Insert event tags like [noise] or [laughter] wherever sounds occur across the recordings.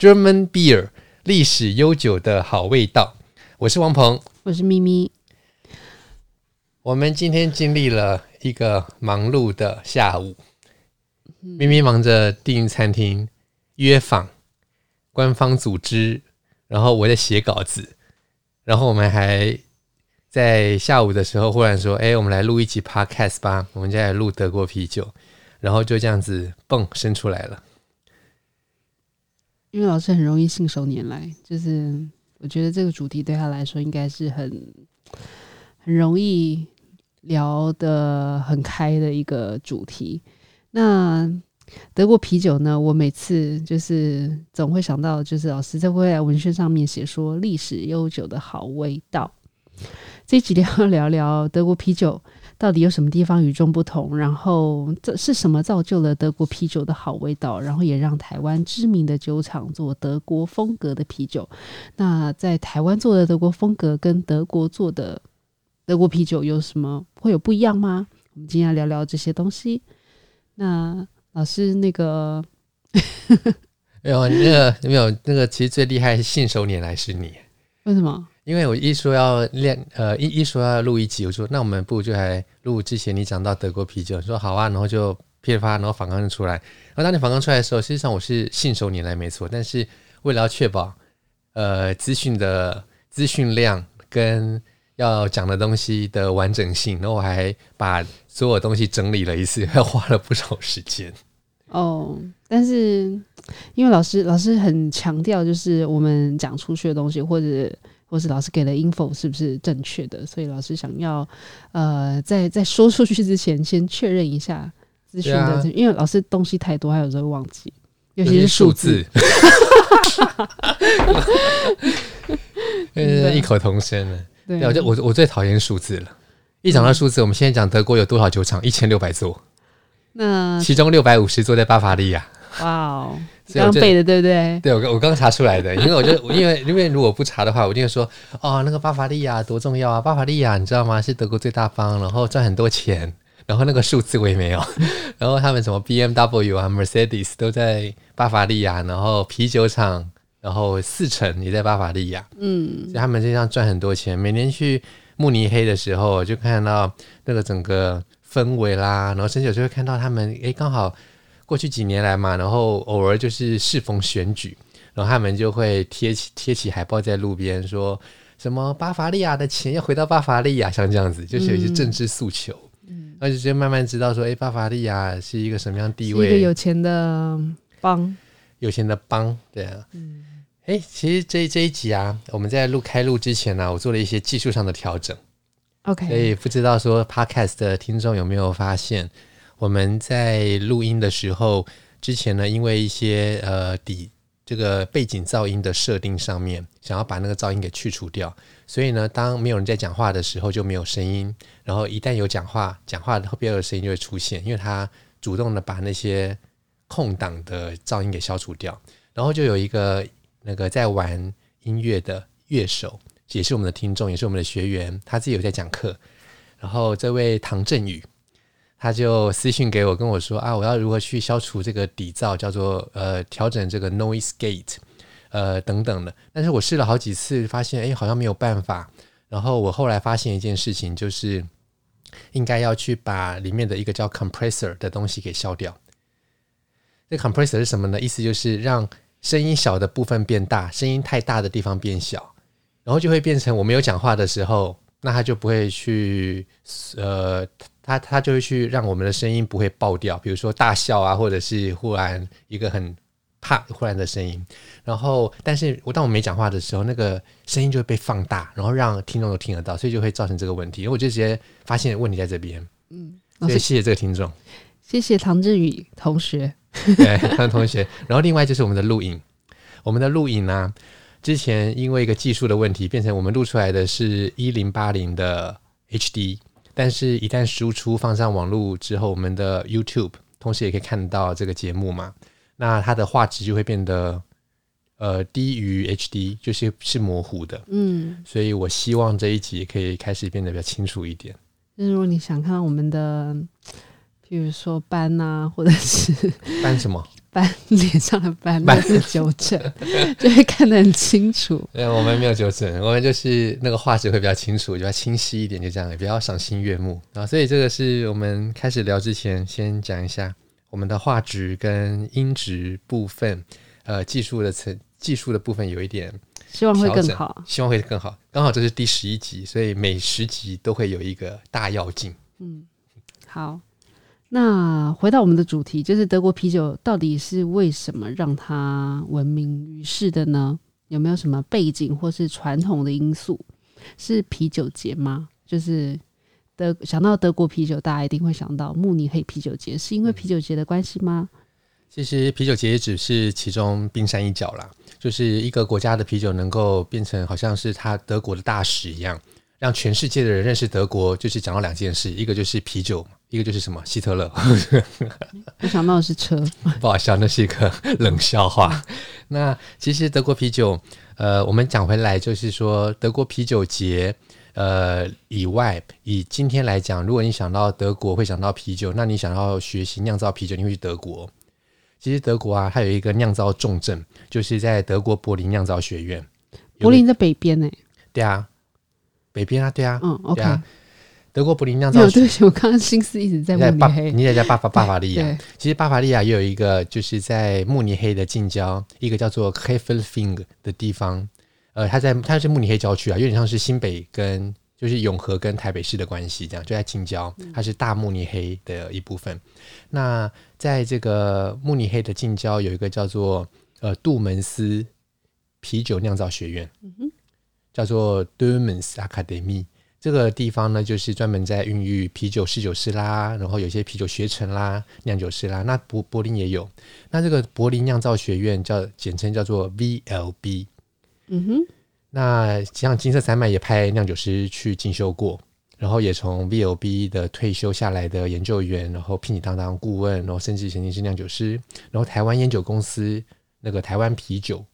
（German Beer） 历史悠久的好味道。我是王鹏，我是咪咪。我们今天经历了一个忙碌的下午，咪咪忙着订餐厅、约访、官方组织，然后我在写稿子，然后我们还。在下午的时候，忽然说：“哎，我们来录一集 Podcast 吧，我们就来录德国啤酒。”然后就这样子，蹦生出来了。因为老师很容易信手拈来，就是我觉得这个主题对他来说应该是很很容易聊得很开的一个主题。那德国啤酒呢？我每次就是总会想到，就是老师在未来文宣上面写说历史悠久的好味道。这一集要聊 [laughs] 聊德国啤酒到底有什么地方与众不同，然后这是什么造就了德国啤酒的好味道，然后也让台湾知名的酒厂做德国风格的啤酒。那在台湾做的德国风格跟德国做的德国啤酒有什么会有不一样吗？我们今天要聊聊这些东西。那老师那个没有那个没有那个，[laughs] 其实最厉害是信手拈来是你，为什么？因为我一说要练，呃，一一说要录一集，我说那我们不如就来录之前你讲到德国啤酒，说好啊，然后就噼里啪啦，然后访纲就出来。然后当你访纲出来的时候，实际上我是信手拈来没错，但是为了要确保呃资讯的资讯量跟要讲的东西的完整性，然后我还把所有东西整理了一次，还花了不少时间。[laughs] 哦，但是因为老师老师很强调，就是我们讲出去的东西或者。或是老师给的 info 是不是正确的？所以老师想要，呃，在在说出去之前，先确认一下资讯的，啊、因为老师东西太多，还有时候会忘记，尤其是数字，[laughs] 异口同声了。对，我就我我最讨厌数字了。一讲到数字，我们现在讲德国有多少酒厂？一千六百座，那其中六百五十座在巴伐利亚。哇哦！刚背的对不对？对，我我刚查出来的，因为我觉得，[laughs] 因为因为如果不查的话，我就会说哦，那个巴伐利亚多重要啊！巴伐利亚你知道吗？是德国最大方，然后赚很多钱，然后那个数字我也没有，[laughs] 然后他们什么 BMW 啊、Mercedes 都在巴伐利亚，然后啤酒厂，然后四城也在巴伐利亚，嗯，所以他们这样赚很多钱。每年去慕尼黑的时候，就看到那个整个氛围啦，然后甚至有时候会看到他们，诶，刚好。过去几年来嘛，然后偶尔就是适逢选举，然后他们就会贴起贴起海报在路边，说什么巴伐利亚的钱要回到巴伐利亚，像这样子，就是有一些政治诉求。嗯，而且就慢慢知道说，哎，巴伐利亚是一个什么样地位？一个有钱的邦，有钱的邦，对啊。嗯，哎，其实这这一集啊，我们在录开录之前呢、啊，我做了一些技术上的调整。OK，所以不知道说 Podcast 的听众有没有发现？我们在录音的时候，之前呢，因为一些呃底这个背景噪音的设定上面，想要把那个噪音给去除掉，所以呢，当没有人在讲话的时候就没有声音，然后一旦有讲话，讲话后边的声音就会出现，因为它主动的把那些空档的噪音给消除掉，然后就有一个那个在玩音乐的乐手，也是我们的听众，也是我们的学员，他自己有在讲课，然后这位唐振宇。他就私信给我，跟我说啊，我要如何去消除这个底噪，叫做呃调整这个 noise gate，呃等等的。但是我试了好几次，发现哎好像没有办法。然后我后来发现一件事情，就是应该要去把里面的一个叫 compressor 的东西给消掉。这 compressor 是什么呢？意思就是让声音小的部分变大，声音太大的地方变小。然后就会变成我没有讲话的时候，那他就不会去呃，他他就会去让我们的声音不会爆掉，比如说大笑啊，或者是忽然一个很怕忽然的声音。然后，但是我当我没讲话的时候，那个声音就会被放大，然后让听众都听得到，所以就会造成这个问题。因为我就直接发现问题在这边。嗯，所以谢谢这个听众，谢谢唐志宇同学，[laughs] 对，唐同学。然后另外就是我们的录影，我们的录影呢、啊，之前因为一个技术的问题，变成我们录出来的是一零八零的 HD，但是一旦输出放上网络之后，我们的 YouTube 同时也可以看到这个节目嘛，那它的画质就会变得。呃，低于 HD 就是是模糊的，嗯，所以我希望这一集可以开始变得比较清楚一点。就是如果你想看我们的，比如说斑啊，或者是斑什么斑脸上的斑，斑是纠正，[laughs] 就会看得很清楚。对，我们没有纠正，我们就是那个画质会比较清楚，比较清晰一点，就这样，也比较赏心悦目啊。所以这个是我们开始聊之前先讲一下我们的画质跟音质部分，呃，技术的层。技术的部分有一点，希望会更好，希望会更好。刚好这是第十一集，所以每十集都会有一个大要进。嗯，好。那回到我们的主题，就是德国啤酒到底是为什么让它闻名于世的呢？有没有什么背景或是传统的因素？是啤酒节吗？就是德想到德国啤酒，大家一定会想到慕尼黑啤酒节，是因为啤酒节的关系吗？其实啤酒节也只是其中冰山一角啦，就是一个国家的啤酒能够变成好像是他德国的大使一样，让全世界的人认识德国，就是讲到两件事，一个就是啤酒，一个就是什么希特勒。我想到的是车，[laughs] 不好笑，那是一个 [laughs] 冷笑话。那其实德国啤酒，呃，我们讲回来就是说德国啤酒节，呃，以外，以今天来讲，如果你想到德国会想到啤酒，那你想要学习酿造啤酒，你会去德国。其实德国啊，它有一个酿造重镇，就是在德国柏林酿造学院。柏林在北边呢？对啊，北边啊，对啊，嗯，OK。德国柏林酿造学院，我刚刚心思一直在慕尼黑。你也在巴伐巴伐利亚。其实巴伐利亚也有一个，就是在慕尼黑的近郊，一个叫做 Krefelfing 的地方。呃，它在它是慕尼黑郊区啊，有点像是新北跟。就是永和跟台北市的关系，这样就在近郊，它是大慕尼黑的一部分。嗯、那在这个慕尼黑的近郊，有一个叫做呃杜门斯啤酒酿造学院，嗯、叫做 Doemens Academy。这个地方呢，就是专门在孕育啤酒侍酒师啦，然后有些啤酒学程啦、酿酒师啦。那柏柏林也有，那这个柏林酿造学院叫简称叫做 VLB。嗯哼。那像金色三脉也派酿酒师去进修过，然后也从 VLB 的退休下来的研究员，然后聘请当当顾问，然后甚至曾经是酿酒师。然后台湾烟酒公司那个台湾啤酒，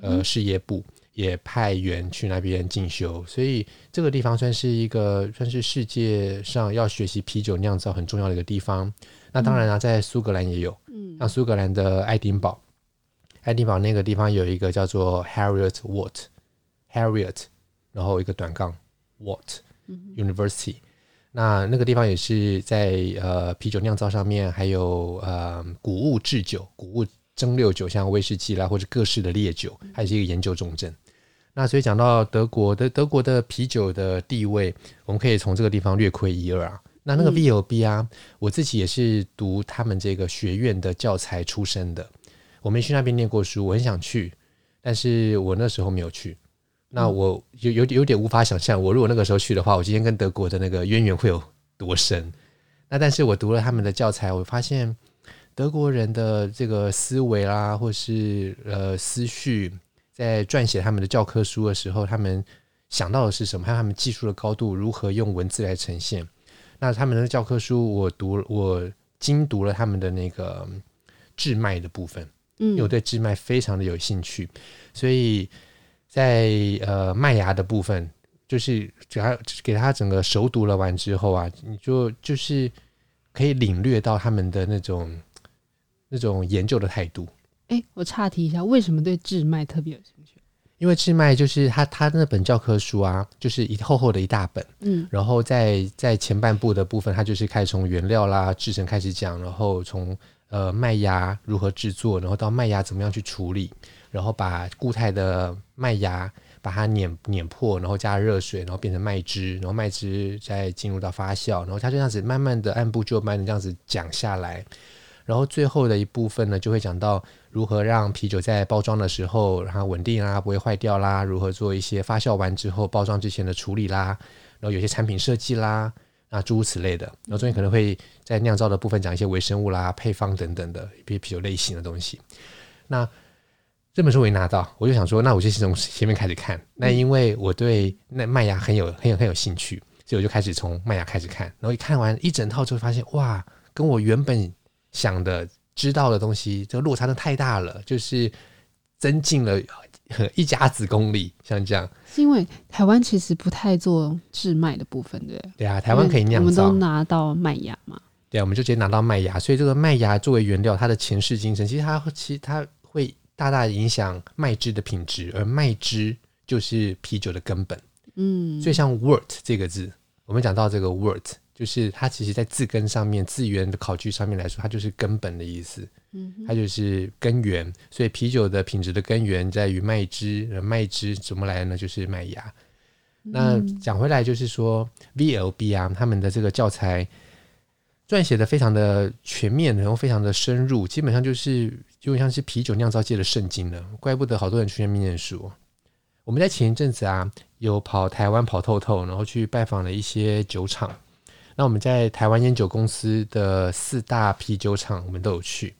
呃，事业部也派员去那边进修。所以这个地方算是一个算是世界上要学习啤酒酿造很重要的一个地方。那当然啊，在苏格兰也有，嗯像苏格兰的爱丁堡，爱丁堡那个地方有一个叫做 Harriet Watt Harriet，然后一个短杠 Watt University，那那个地方也是在呃啤酒酿造上面，还有呃谷物制酒、谷物蒸馏酒，像威士忌啦或者各式的烈酒，还是一个研究重镇。那所以讲到德国的德国的啤酒的地位，我们可以从这个地方略窥一二啊。那那个 VLB 啊，我自己也是读他们这个学院的教材出身的，我没去那边念过书，我很想去，但是我那时候没有去。那我有有有点无法想象，我如果那个时候去的话，我今天跟德国的那个渊源会有多深？那但是我读了他们的教材，我发现德国人的这个思维啦，或是呃思绪，在撰写他们的教科书的时候，他们想到的是什么？还有他们技术的高度如何用文字来呈现？那他们的教科书，我读我精读了他们的那个制脉的部分，嗯，因为我对制脉非常的有兴趣，所以。在呃麦芽的部分，就是给他给他整个熟读了完之后啊，你就就是可以领略到他们的那种那种研究的态度。哎，我岔题一下，为什么对制麦特别有兴趣？因为制麦就是他他那本教科书啊，就是一厚厚的一大本，嗯，然后在在前半部的部分，他就是开始从原料啦、制成开始讲，然后从呃麦芽如何制作，然后到麦芽怎么样去处理。然后把固态的麦芽把它碾碾破，然后加热水，然后变成麦汁，然后麦汁再进入到发酵，然后它就这样子慢慢的按部就班的这样子讲下来，然后最后的一部分呢，就会讲到如何让啤酒在包装的时候然后稳定啦，不会坏掉啦，如何做一些发酵完之后包装之前的处理啦，然后有些产品设计啦。啊，诸如此类的，然后中间可能会在酿造的部分讲一些微生物啦、配方等等的一些啤酒类型的东西。那这本书我一拿到，我就想说，那我就从前面开始看。那因为我对那麦芽很有、很有、很有兴趣，所以我就开始从麦芽开始看。然后一看完一整套之后，发现哇，跟我原本想的、知道的东西，这个落差的太大了，就是增进了。一家子功力，像这样，是因为台湾其实不太做制麦的部分，对对啊，台湾可以酿造，我们都拿到麦芽嘛，对啊，我们就直接拿到麦芽，所以这个麦芽作为原料，它的前世今生，其实它其实它会大大影响麦汁的品质，而麦汁就是啤酒的根本，嗯，所以像 wort 这个字，我们讲到这个 wort。就是它其实，在字根上面，字源的考据上面来说，它就是根本的意思。嗯，它就是根源。所以啤酒的品质的根源在于麦汁，麦汁怎么来的呢？就是麦芽。那讲回来，就是说 VLB 啊，他们的这个教材撰写的非常的全面，然后非常的深入，基本上就是就像是啤酒酿造界的圣经了。怪不得好多人去那边念书。我们在前一阵子啊，有跑台湾跑透透，然后去拜访了一些酒厂。那我们在台湾烟酒公司的四大啤酒厂，我们都有去，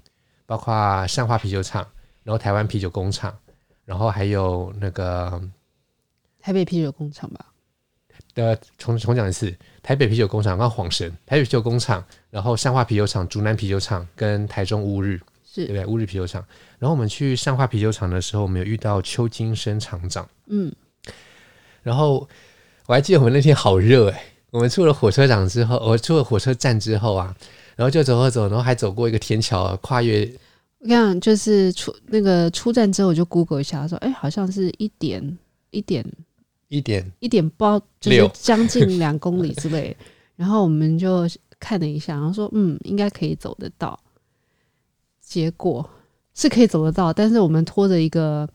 包括善化啤酒厂，然后台湾啤酒工厂，然后还有那个台北啤酒工厂吧。的重重讲一次，台北啤酒工厂跟晃神，台北啤酒工厂，然后善化啤酒厂、竹南啤酒厂跟台中乌日，是对不对？乌日啤酒厂。然后我们去善化啤酒厂的时候，我们有遇到邱金生厂长，嗯，然后我还记得我们那天好热哎、欸。我们出了火车站之后，我出了火车站之后啊，然后就走走走，然后还走过一个天桥，跨越。我讲就是出那个出站之后，我就 Google 一下，说，哎，好像是一点一点一点一点包，就是将近两公里之类。[laughs] 然后我们就看了一下，然后说，嗯，应该可以走得到。结果是可以走得到，但是我们拖着一个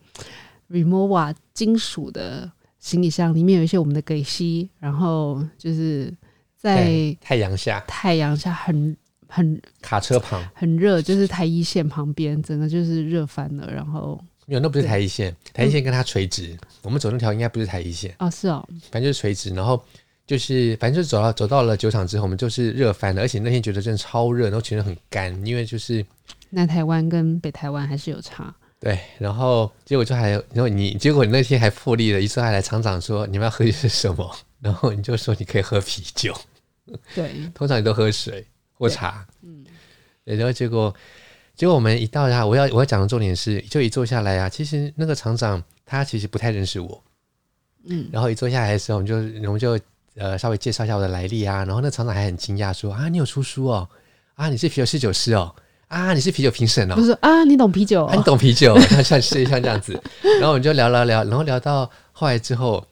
Remova 金属的。行李箱里面有一些我们的给息，然后就是在太阳下，太阳下很很卡车旁很热，就是台一线旁边，整个就是热翻了。然后没有，那不是台一线，台一线跟它垂直。嗯、我们走那条应该不是台一线哦，是哦，反正就是垂直。然后就是反正就是走到走到了酒厂之后，我们就是热翻了，而且那天觉得真的超热，然后全身很干，因为就是南台湾跟北台湾还是有差。对，然后结果就还，然后你结果你那天还破例了，一说还来厂长说你们要喝的是什么，然后你就说你可以喝啤酒，对，通常你都喝水或茶，嗯，然后结果结果我们一到家，我要我要讲的重点是，就一坐下来啊，其实那个厂长他其实不太认识我，嗯，然后一坐下来的时候，我们就我们就呃稍微介绍一下我的来历啊，然后那厂长还很惊讶说啊，你有出书哦，啊，你是啤酒侍酒师哦。啊，你是啤酒评审哦？不是啊，你懂啤酒、哦啊？你懂啤酒？[laughs] 像像是像这样子，然后我们就聊聊聊，然后聊到后来之后，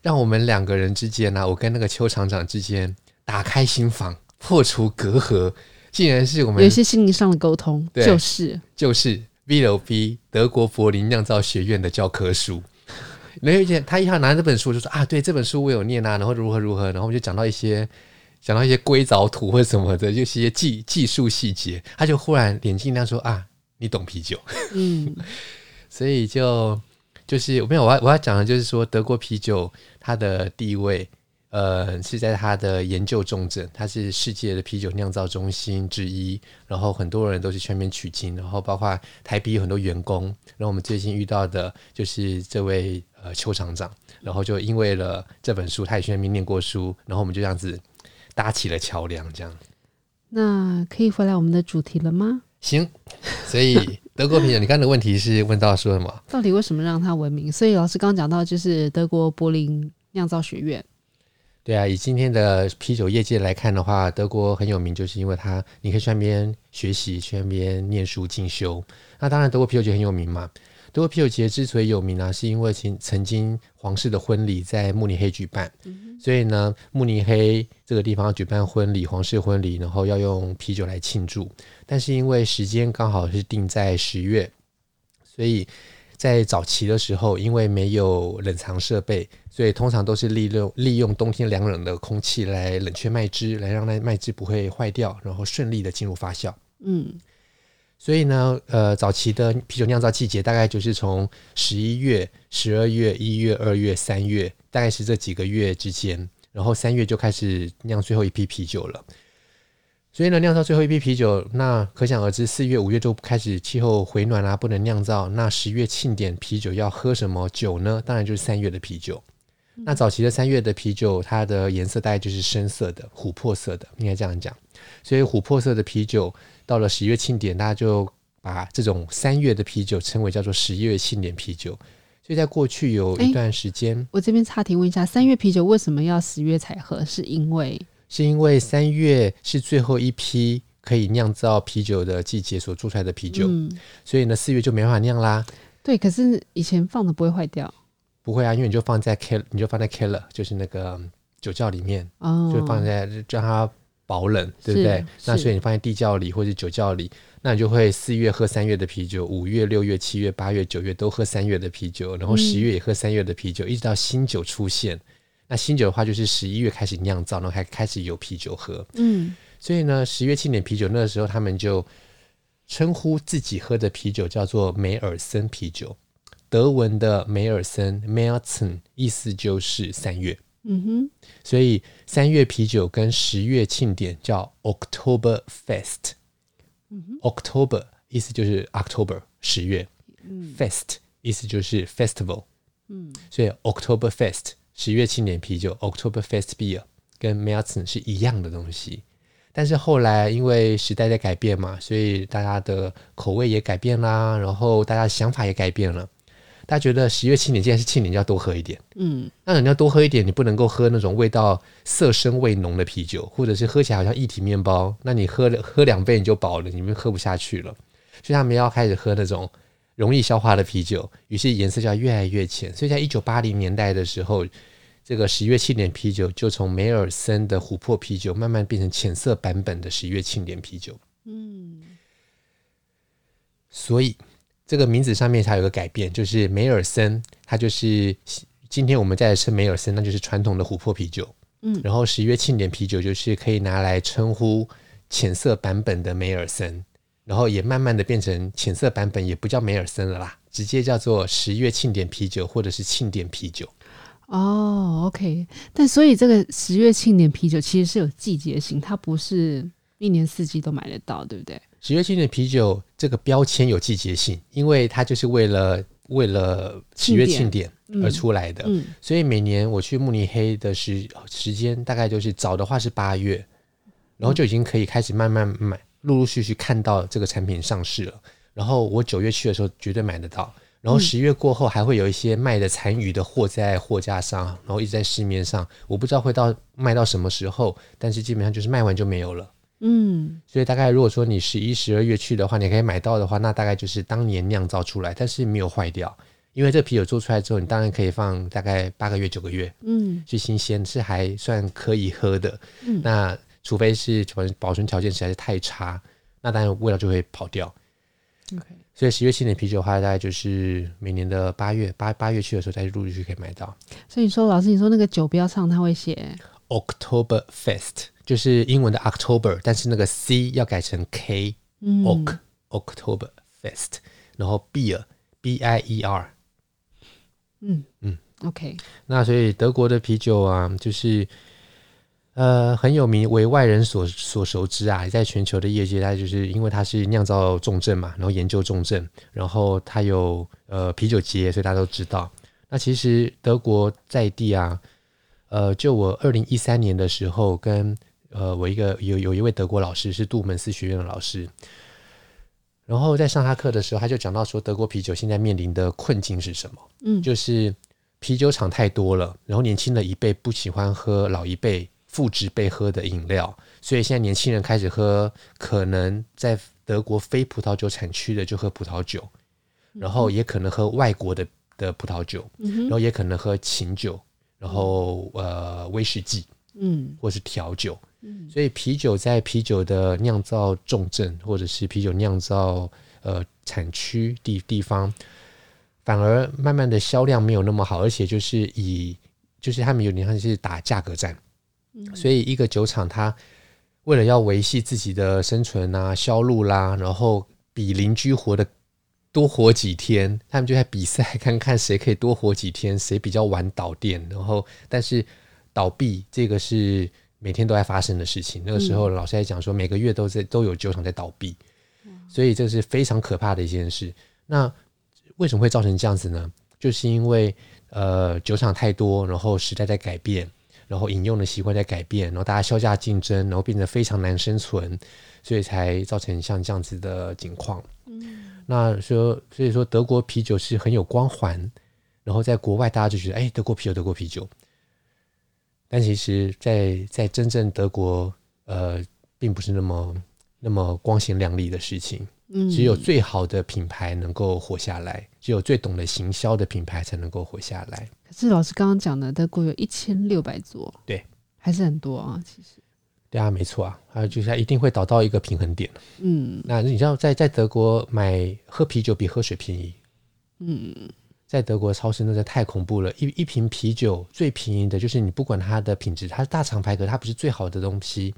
让我们两个人之间呢、啊，我跟那个邱厂长之间打开心房，破除隔阂，竟然是我们有一些心灵上的沟通，对就是就是 VLB 德国柏林酿造学院的教科书。[laughs] 没有一件，他一下拿这本书就说啊，对这本书我有念啊，然后如何如何，然后我们就讲到一些。讲到一些硅藻土或什么的，[laughs] 就是一些技技术细节，他就忽然眼睛亮说啊，你懂啤酒，嗯，[laughs] 所以就就是没有我要我要讲的就是说德国啤酒它的地位，呃，是在它的研究重镇，它是世界的啤酒酿造中心之一，然后很多人都是全面取经，然后包括台啤有很多员工，然后我们最近遇到的就是这位呃邱厂长，然后就因为了这本书，他也全面念过书，然后我们就这样子。搭起了桥梁，这样。那可以回来我们的主题了吗？行。所以德国啤酒，你刚才的问题是问到说什么？[laughs] 到底为什么让它闻名？所以老师刚刚讲到，就是德国柏林酿造学院。对啊，以今天的啤酒业界来看的话，德国很有名，就是因为它你可以去那边学习，去那边念书进修。那当然，德国啤酒就很有名嘛。德国啤酒节之所以有名呢、啊，是因为曾曾经皇室的婚礼在慕尼黑举办。嗯所以呢，慕尼黑这个地方要举办婚礼，皇室婚礼，然后要用啤酒来庆祝。但是因为时间刚好是定在十月，所以在早期的时候，因为没有冷藏设备，所以通常都是利用利用冬天凉冷的空气来冷却麦汁，来让那麦汁不会坏掉，然后顺利的进入发酵。嗯。所以呢，呃，早期的啤酒酿造季节大概就是从十一月、十二月、一月、二月、三月，大概是这几个月之间。然后三月就开始酿最后一批啤酒了。所以呢，酿造最后一批啤酒，那可想而知，四月、五月就开始气候回暖啦、啊，不能酿造。那十月庆典啤酒要喝什么酒呢？当然就是三月的啤酒。那早期的三月的啤酒，它的颜色大概就是深色的、琥珀色的，应该这样讲。所以琥珀色的啤酒到了十一月庆典，大家就把这种三月的啤酒称为叫做十一月庆典啤酒。所以在过去有一段时间，我这边插题问一下，三月啤酒为什么要十月才喝？是因为是因为三月是最后一批可以酿造啤酒的季节所做出来的啤酒，嗯、所以呢四月就没办法酿啦。对，可是以前放的不会坏掉，不会啊，因为你就放在 Keller，你就放在 Keller，就是那个酒窖里面，哦、就放在让它。保冷，对不对？那所以你放在地窖里或者酒窖里，那你就会四月喝三月的啤酒，五月、六月、七月、八月、九月都喝三月的啤酒，然后十月也喝三月的啤酒，嗯、一直到新酒出现。那新酒的话，就是十一月开始酿造，然后还开始有啤酒喝。嗯，所以呢，十月庆典啤酒那个时候，他们就称呼自己喝的啤酒叫做梅尔森啤酒，德文的梅尔森 （Märzen） 意思就是三月。嗯哼，所以三月啤酒跟十月庆典叫 October Fest。嗯哼，October 意思就是 October 十月，，Fest 意思就是 Festival。嗯，所以 October Fest 十月庆典啤酒 October Fest Beer 跟 Märzen 是一样的东西，但是后来因为时代在改变嘛，所以大家的口味也改变啦，然后大家的想法也改变了。大家觉得十月庆典既然是庆典，就要多喝一点。嗯，那人家多喝一点，你不能够喝那种味道色深味浓的啤酒，或者是喝起来好像一体面包，那你喝了喝两杯你就饱了，你们喝不下去了。所以他们要开始喝那种容易消化的啤酒，于是颜色就要越来越浅。所以在一九八零年代的时候，这个十月庆典啤酒就从梅尔森的琥珀啤酒慢慢变成浅色版本的十月庆典啤酒。嗯，所以。这个名字上面它有个改变，就是梅尔森，它就是今天我们在称梅尔森，那就是传统的琥珀啤酒。嗯，然后十月庆典啤酒就是可以拿来称呼浅色版本的梅尔森，然后也慢慢的变成浅色版本也不叫梅尔森了啦，直接叫做十月庆典啤酒或者是庆典啤酒。哦，OK，但所以这个十月庆典啤酒其实是有季节性，它不是一年四季都买得到，对不对？十月庆典啤酒这个标签有季节性，因为它就是为了为了十月庆典而出来的，嗯嗯、所以每年我去慕尼黑的时时间大概就是早的话是八月，然后就已经可以开始慢慢买，陆陆续续看到这个产品上市了。然后我九月去的时候绝对买得到，然后十月过后还会有一些卖的残余的货在货架上，然后一直在市面上，我不知道会到卖到什么时候，但是基本上就是卖完就没有了。嗯，所以大概如果说你十一、十二月去的话，你可以买到的话，那大概就是当年酿造出来，但是没有坏掉，因为这啤酒做出来之后，你当然可以放大概八个月、九个月，嗯，是新鲜，是还算可以喝的。嗯，那除非是保保存条件实在是太差，那当然味道就会跑掉。OK，所以十月庆典啤酒的话，大概就是每年的八月八八月去的时候，再陆陆续续可以买到。所以你说，老师，你说那个酒标上他会写 October Fest。就是英文的 October，但是那个 C 要改成 K，Oc、嗯、October Fest，然后 Beer B I E R，嗯嗯，OK。那所以德国的啤酒啊，就是呃很有名，为外人所所熟知啊，在全球的业界，它就是因为它是酿造重症嘛，然后研究重症，然后它有呃啤酒节，所以大家都知道。那其实德国在地啊，呃，就我二零一三年的时候跟呃，我一个有有一位德国老师是杜门斯学院的老师，然后在上他课的时候，他就讲到说，德国啤酒现在面临的困境是什么？嗯，就是啤酒厂太多了，然后年轻的一辈不喜欢喝老一辈父执辈喝的饮料，所以现在年轻人开始喝可能在德国非葡萄酒产区的就喝葡萄酒，然后也可能喝外国的的葡萄酒，然后也可能喝琴酒，然后呃威士忌，嗯，或是调酒。嗯所以啤酒在啤酒的酿造重镇，或者是啤酒酿造呃产区地地方，反而慢慢的销量没有那么好，而且就是以就是他们有点像是打价格战，嗯，所以一个酒厂它为了要维系自己的生存啊、销路啦，然后比邻居活得多活几天，他们就在比赛，[laughs] 看看谁可以多活几天，谁比较晚倒店。然后，但是倒闭这个是每天都在发生的事情。那个时候，老师还讲说，每个月都在都有酒厂在倒闭，所以这是非常可怕的一件事。那为什么会造成这样子呢？就是因为呃酒厂太多，然后时代在改变，然后饮用的习惯在改变，然后大家削价竞争，然后变得非常难生存，所以才造成像这样子的情况。那说，所以说德国啤酒是很有光环，然后在国外大家就觉得，哎，德国啤酒，德国啤酒。但其实在，在在真正德国，呃，并不是那么那么光鲜亮丽的事情。嗯，只有最好的品牌能够活下来，只有最懂得行销的品牌才能够活下来。可是老师刚刚讲的，德国有一千六百座，对，还是很多啊，其实。对啊，没错啊，还有就是它一定会找到一个平衡点。嗯，那你知道在在德国买喝啤酒比喝水便宜。嗯，在德国超市那个太恐怖了，一一瓶啤酒最便宜的就是你不管它的品质，它是大厂牌，可它不是最好的东西。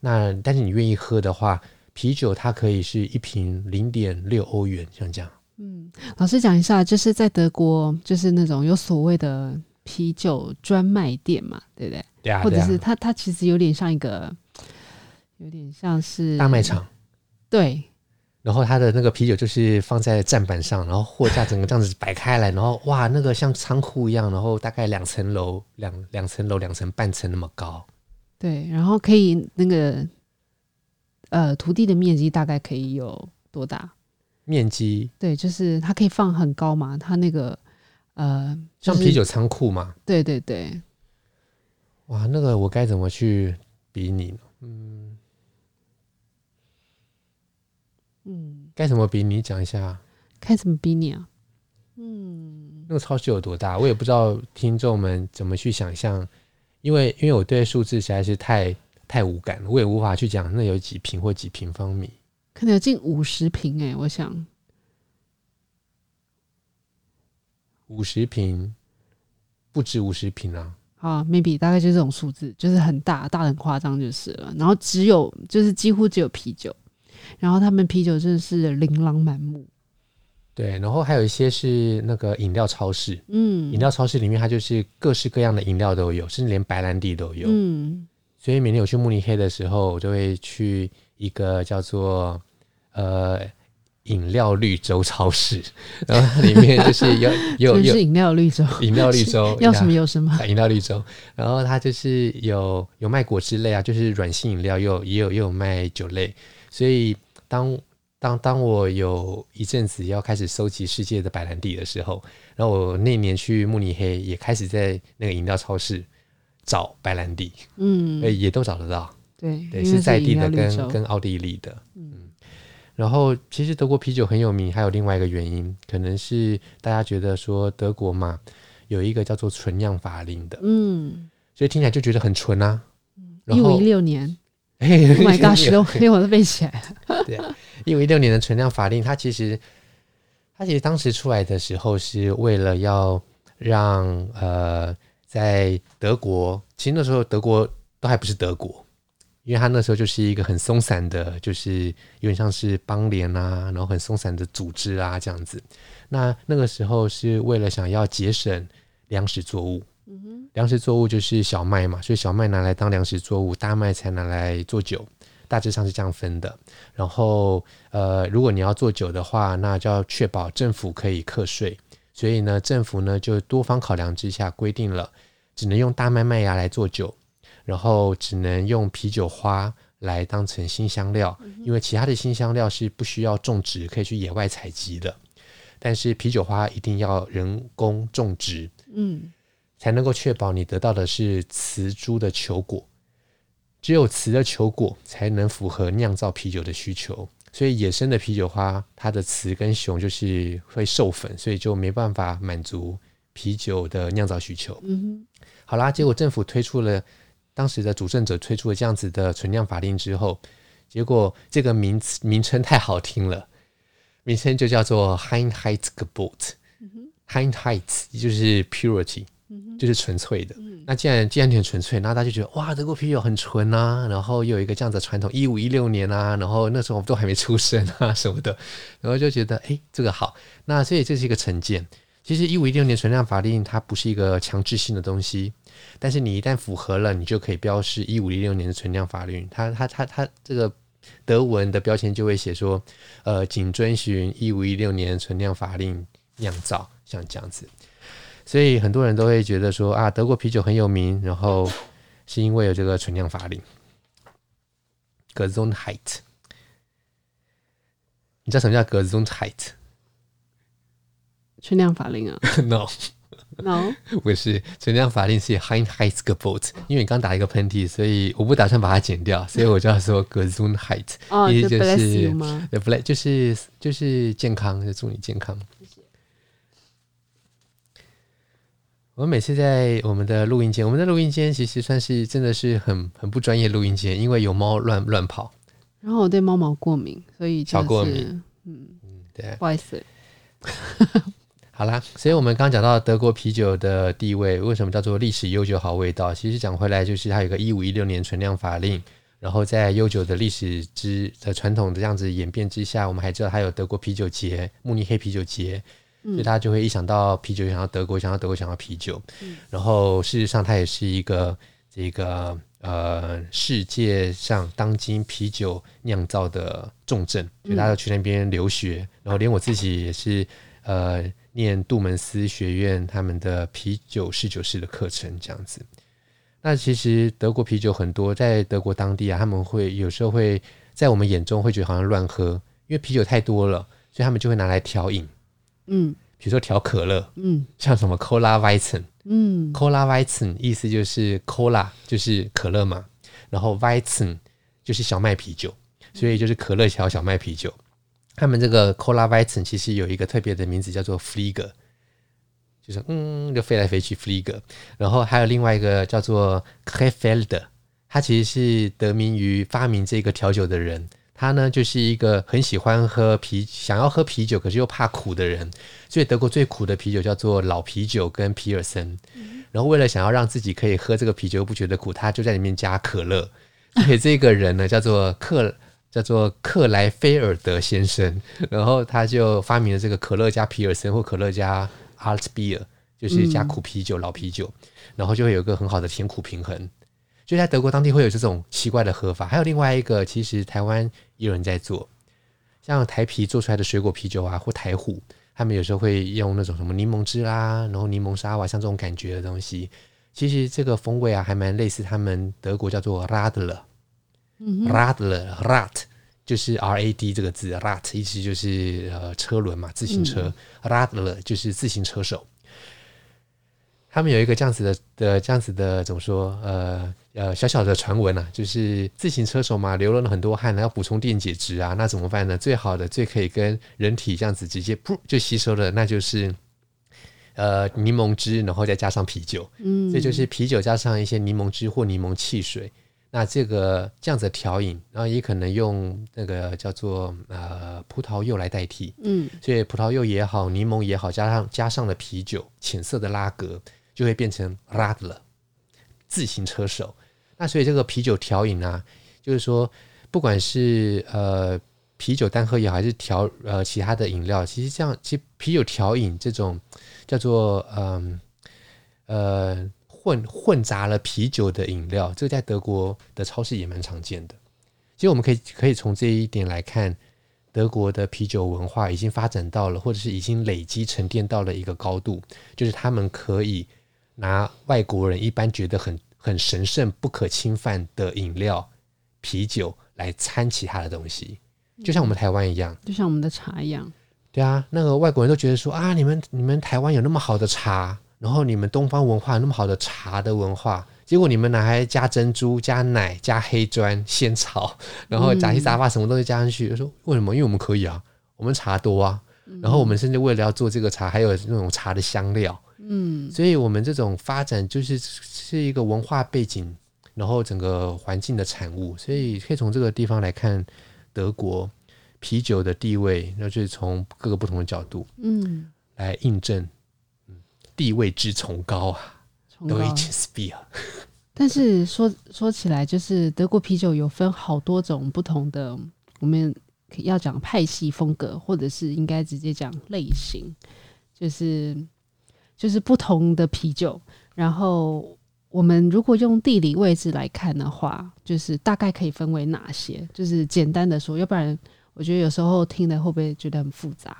那但是你愿意喝的话，啤酒它可以是一瓶零点六欧元，像这样。嗯，老师讲一下，就是在德国就是那种有所谓的啤酒专卖店嘛，对不对？对啊，或者是它，它其实有点像一个，有点像是大卖场。对。然后他的那个啤酒就是放在站板上，然后货架整个这样子摆开来，然后哇，那个像仓库一样，然后大概两层楼，两两层楼，两层半层那么高。对，然后可以那个，呃，土地的面积大概可以有多大？面积？对，就是它可以放很高嘛，它那个呃，像啤酒仓库嘛。对对对。哇，那个我该怎么去比拟呢？嗯嗯，该怎么比你？讲一下。该怎么比你啊？嗯，那个超市有多大？我也不知道，听众们怎么去想象，因为因为我对数字实在是太太无感了，我也无法去讲那有几平或几平方米。可能有近五十平哎，我想五十平不止五十平啊。啊，maybe 大概就这种数字，就是很大，大很夸张就是了。然后只有，就是几乎只有啤酒，然后他们啤酒真的是琳琅满目。对，然后还有一些是那个饮料超市，嗯，饮料超市里面它就是各式各样的饮料都有，甚至连白兰地都有。嗯，所以每年我去慕尼黑的时候，我就会去一个叫做呃。饮料绿洲超市，[laughs] 然后它里面就是有有 [laughs] 有饮料绿洲，饮料绿洲 [laughs] 要什么有什么，饮料绿洲，然后它就是有有卖果汁类啊，就是软性饮料，又也有也有卖酒类，所以当当当我有一阵子要开始收集世界的白兰地的时候，然后我那年去慕尼黑也开始在那个饮料超市找白兰地，嗯，也都找得到，对对，是在地的跟跟奥地利的，嗯。然后，其实德国啤酒很有名，还有另外一个原因，可能是大家觉得说德国嘛，有一个叫做纯酿法令的，嗯，所以听起来就觉得很纯啊。一五一六年，[laughs] 哎，Oh my God，连 [laughs] 我都背起来了。[laughs] 对，一五一六年的存量法令，它其实，它其实当时出来的时候是为了要让呃，在德国，其实那时候德国都还不是德国。因为他那时候就是一个很松散的，就是有点像是邦联啊，然后很松散的组织啊这样子。那那个时候是为了想要节省粮食作物，嗯哼，粮食作物就是小麦嘛，所以小麦拿来当粮食作物，大麦才拿来做酒，大致上是这样分的。然后呃，如果你要做酒的话，那就要确保政府可以课税，所以呢，政府呢就多方考量之下规定了，只能用大麦麦芽来做酒。然后只能用啤酒花来当成新香料，因为其他的新香料是不需要种植，可以去野外采集的。但是啤酒花一定要人工种植，嗯，才能够确保你得到的是雌株的球果。只有雌的球果才能符合酿造啤酒的需求。所以野生的啤酒花，它的雌跟雄就是会授粉，所以就没办法满足啤酒的酿造需求。嗯哼，好啦，结果政府推出了。当时的主政者推出了这样子的存量法令之后，结果这个名词名称太好听了，名称就叫做 Einheitsgebot，Reinheit 就是 purity，就是纯粹的。那既然既然很纯粹，那大家就觉得哇，德国啤酒很纯啊，然后又有一个这样子的传统，一五一六年啊，然后那时候我们都还没出生啊什么的，然后就觉得哎，这个好。那所以这是一个成见。其实一五一六年存量法令它不是一个强制性的东西，但是你一旦符合了，你就可以标示一五一六年的存量法令。它它它它这个德文的标签就会写说，呃，仅遵循一五一六年存量法令酿造，像这样子。所以很多人都会觉得说啊，德国啤酒很有名，然后是因为有这个存量法令。Gesundheit，你知道什么叫 Gesundheit？存量法令啊？[laughs] No，No，不是，存量法令是 Heinheitsgebot，。因为你刚打一个喷嚏，所以我不打算把它剪掉，所以我就要说 Gesundheit，哦，意思就是 bless you 吗？对，不对，就是就是健康，就祝你健康。谢谢。我每次在我们的录音间，我们的录音间其实算是真的是很很不专业录音间，因为有猫乱乱跑。然后我对猫毛过敏，所以就是过敏。嗯嗯，对，不好意思。[laughs] 好啦，所以我们刚刚讲到德国啤酒的地位，为什么叫做历史悠久好味道？其实讲回来，就是它有一个一五一六年存量法令，然后在悠久的历史之的传统的这样子演变之下，我们还知道它有德国啤酒节、慕尼黑啤酒节，所以大家就会一想到啤酒，想到德国，想到德国，想到啤酒。然后事实上，它也是一个这个呃世界上当今啤酒酿造的重镇，所以大家都去那边留学，然后连我自己也是呃。念杜门斯学院他们的啤酒侍酒师的课程这样子，那其实德国啤酒很多，在德国当地啊，他们会有时候会在我们眼中会觉得好像乱喝，因为啤酒太多了，所以他们就会拿来调饮，嗯，比如说调可乐，嗯，像什么 Cola Weizen，嗯，Cola Weizen 意思就是 Cola 就是可乐嘛，然后 Weizen 就是小麦啤酒，所以就是可乐调小麦啤酒。他们这个 Cola Weizen 其实有一个特别的名字，叫做 Flieger，就是嗯，就飞来飞去 Flieger。然后还有另外一个叫做 Krefelder，他其实是得名于发明这个调酒的人。他呢就是一个很喜欢喝啤，想要喝啤酒，可是又怕苦的人。所以德国最苦的啤酒叫做老啤酒跟皮尔森。然后为了想要让自己可以喝这个啤酒又不觉得苦，他就在里面加可乐。所以这个人呢叫做克。叫做克莱菲尔德先生，然后他就发明了这个可乐加皮尔森或可乐加 Alt Bier，就是加苦啤酒、老啤酒，然后就会有一个很好的甜苦平衡。就在德国当地会有这种奇怪的喝法。还有另外一个，其实台湾也有人在做，像台啤做出来的水果啤酒啊，或台虎，他们有时候会用那种什么柠檬汁啦，然后柠檬沙瓦，像这种感觉的东西，其实这个风味啊，还蛮类似他们德国叫做 Radler。Radler，Rad 就是 R A D 这个字，Rad 意思就是呃车轮嘛，自行车。嗯、Radler 就是自行车手。他们有一个这样子的的这样子的怎么说？呃呃小小的传闻啊，就是自行车手嘛，流了很多汗，要补充电解质啊，那怎么办呢？最好的、最可以跟人体这样子直接噗就吸收的，那就是呃柠檬汁，然后再加上啤酒。嗯，这就是啤酒加上一些柠檬汁或柠檬汽水。那这个这样子的调饮，然后也可能用那个叫做呃葡萄柚来代替，嗯，所以葡萄柚也好，柠檬也好，加上加上了啤酒，浅色的拉格就会变成 Radler 自行车手。那所以这个啤酒调饮呢，就是说不管是呃啤酒单喝也好，还是调呃其他的饮料，其实这样其实啤酒调饮这种叫做嗯。呃混混杂了啤酒的饮料，这个在德国的超市也蛮常见的。其实我们可以可以从这一点来看，德国的啤酒文化已经发展到了，或者是已经累积沉淀到了一个高度，就是他们可以拿外国人一般觉得很很神圣不可侵犯的饮料啤酒来掺其他的东西，就像我们台湾一样，就像我们的茶一样。对啊，那个外国人都觉得说啊，你们你们台湾有那么好的茶。然后你们东方文化有那么好的茶的文化，结果你们拿来加珍珠、加奶、加黑砖、仙草，然后杂七杂八什么东西加上去，就说为什么？因为我们可以啊，我们茶多啊。然后我们甚至为了要做这个茶，还有那种茶的香料。嗯，所以我们这种发展就是是一个文化背景，然后整个环境的产物。所以可以从这个地方来看德国啤酒的地位，那就是从各个不同的角度，嗯。来印证，嗯，地位之崇高啊，Deutsches Bier。[laughs] 但是说说起来，就是德国啤酒有分好多种不同的，我们要讲派系风格，或者是应该直接讲类型，就是就是不同的啤酒。然后我们如果用地理位置来看的话，就是大概可以分为哪些？就是简单的说，要不然我觉得有时候听的会不会觉得很复杂？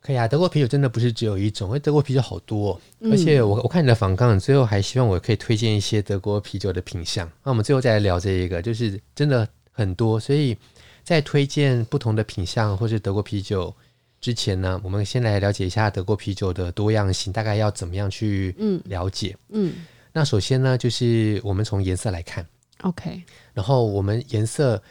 可以啊，德国啤酒真的不是只有一种，因为德国啤酒好多，哦，而且我我看你的访纲，最后还希望我可以推荐一些德国啤酒的品相。那我们最后再来聊这一个，就是真的很多，所以在推荐不同的品相或是德国啤酒之前呢，我们先来了解一下德国啤酒的多样性，大概要怎么样去了解？嗯，嗯，那首先呢，就是我们从颜色来看，OK，然后我们颜色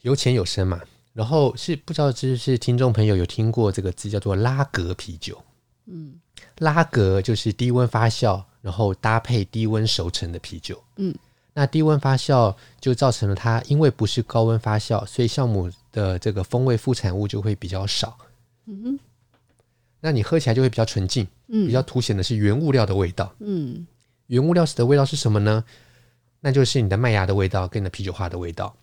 有浅有深嘛。然后是不知道是不是听众朋友有听过这个字叫做拉格啤酒，嗯，拉格就是低温发酵，然后搭配低温熟成的啤酒，嗯，那低温发酵就造成了它因为不是高温发酵，所以酵母的这个风味副产物就会比较少，嗯哼，那你喝起来就会比较纯净，嗯，比较凸显的是原物料的味道，嗯，原物料的味道是什么呢？那就是你的麦芽的味道跟你的啤酒花的味道。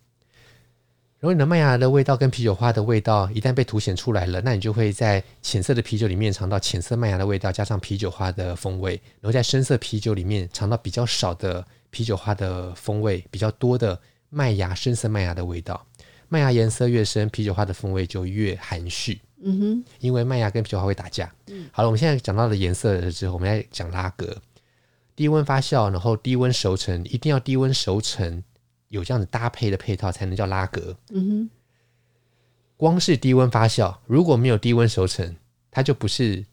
如果你的麦芽的味道跟啤酒花的味道一旦被凸显出来了，那你就会在浅色的啤酒里面尝到浅色麦芽的味道，加上啤酒花的风味；然后在深色啤酒里面尝到比较少的啤酒花的风味，比较多的麦芽深色麦芽的味道。麦芽颜色越深，啤酒花的风味就越含蓄。嗯哼，因为麦芽跟啤酒花会打架。嗯，好了，我们现在讲到了颜色了之后，我们来讲拉格。低温发酵，然后低温熟成，一定要低温熟成。有这样子搭配的配套才能叫拉格。嗯哼，光是低温发酵，如果没有低温熟成，它就不是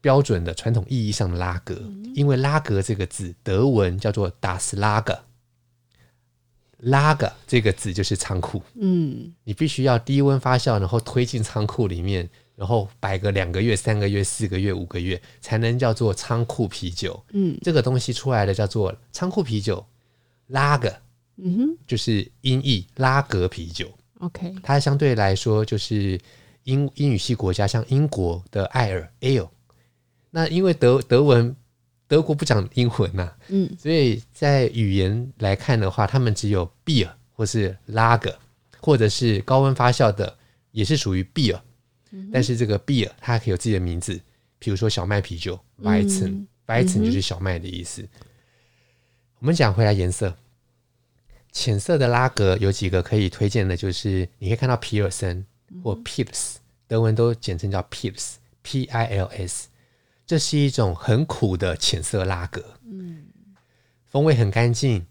标准的传统意义上的拉格。嗯、因为拉格这个字德文叫做 das Lager，Lager 这个字就是仓库。嗯，你必须要低温发酵，然后推进仓库里面，然后摆个两个月、三个月、四个月、五个月，才能叫做仓库啤酒。嗯，这个东西出来的叫做仓库啤酒，拉格。嗯哼，就是音译拉格啤酒。OK，它相对来说就是英英语系国家，像英国的艾尔 Ale。那因为德德文德国不讲英文呐、啊，嗯，所以在语言来看的话，他们只有 beer 或是 lager，或者是高温发酵的，也是属于 beer。嗯、但是这个 beer 它可以有自己的名字，比如说小麦啤酒 Weizen，Weizen 就是小麦的意思。嗯、我们讲回来颜色。浅色的拉格有几个可以推荐的，就是你可以看到皮尔森或 Pils，德文都简称叫 Pils，P-I-L-S，这是一种很苦的浅色拉格，嗯，风味很干净，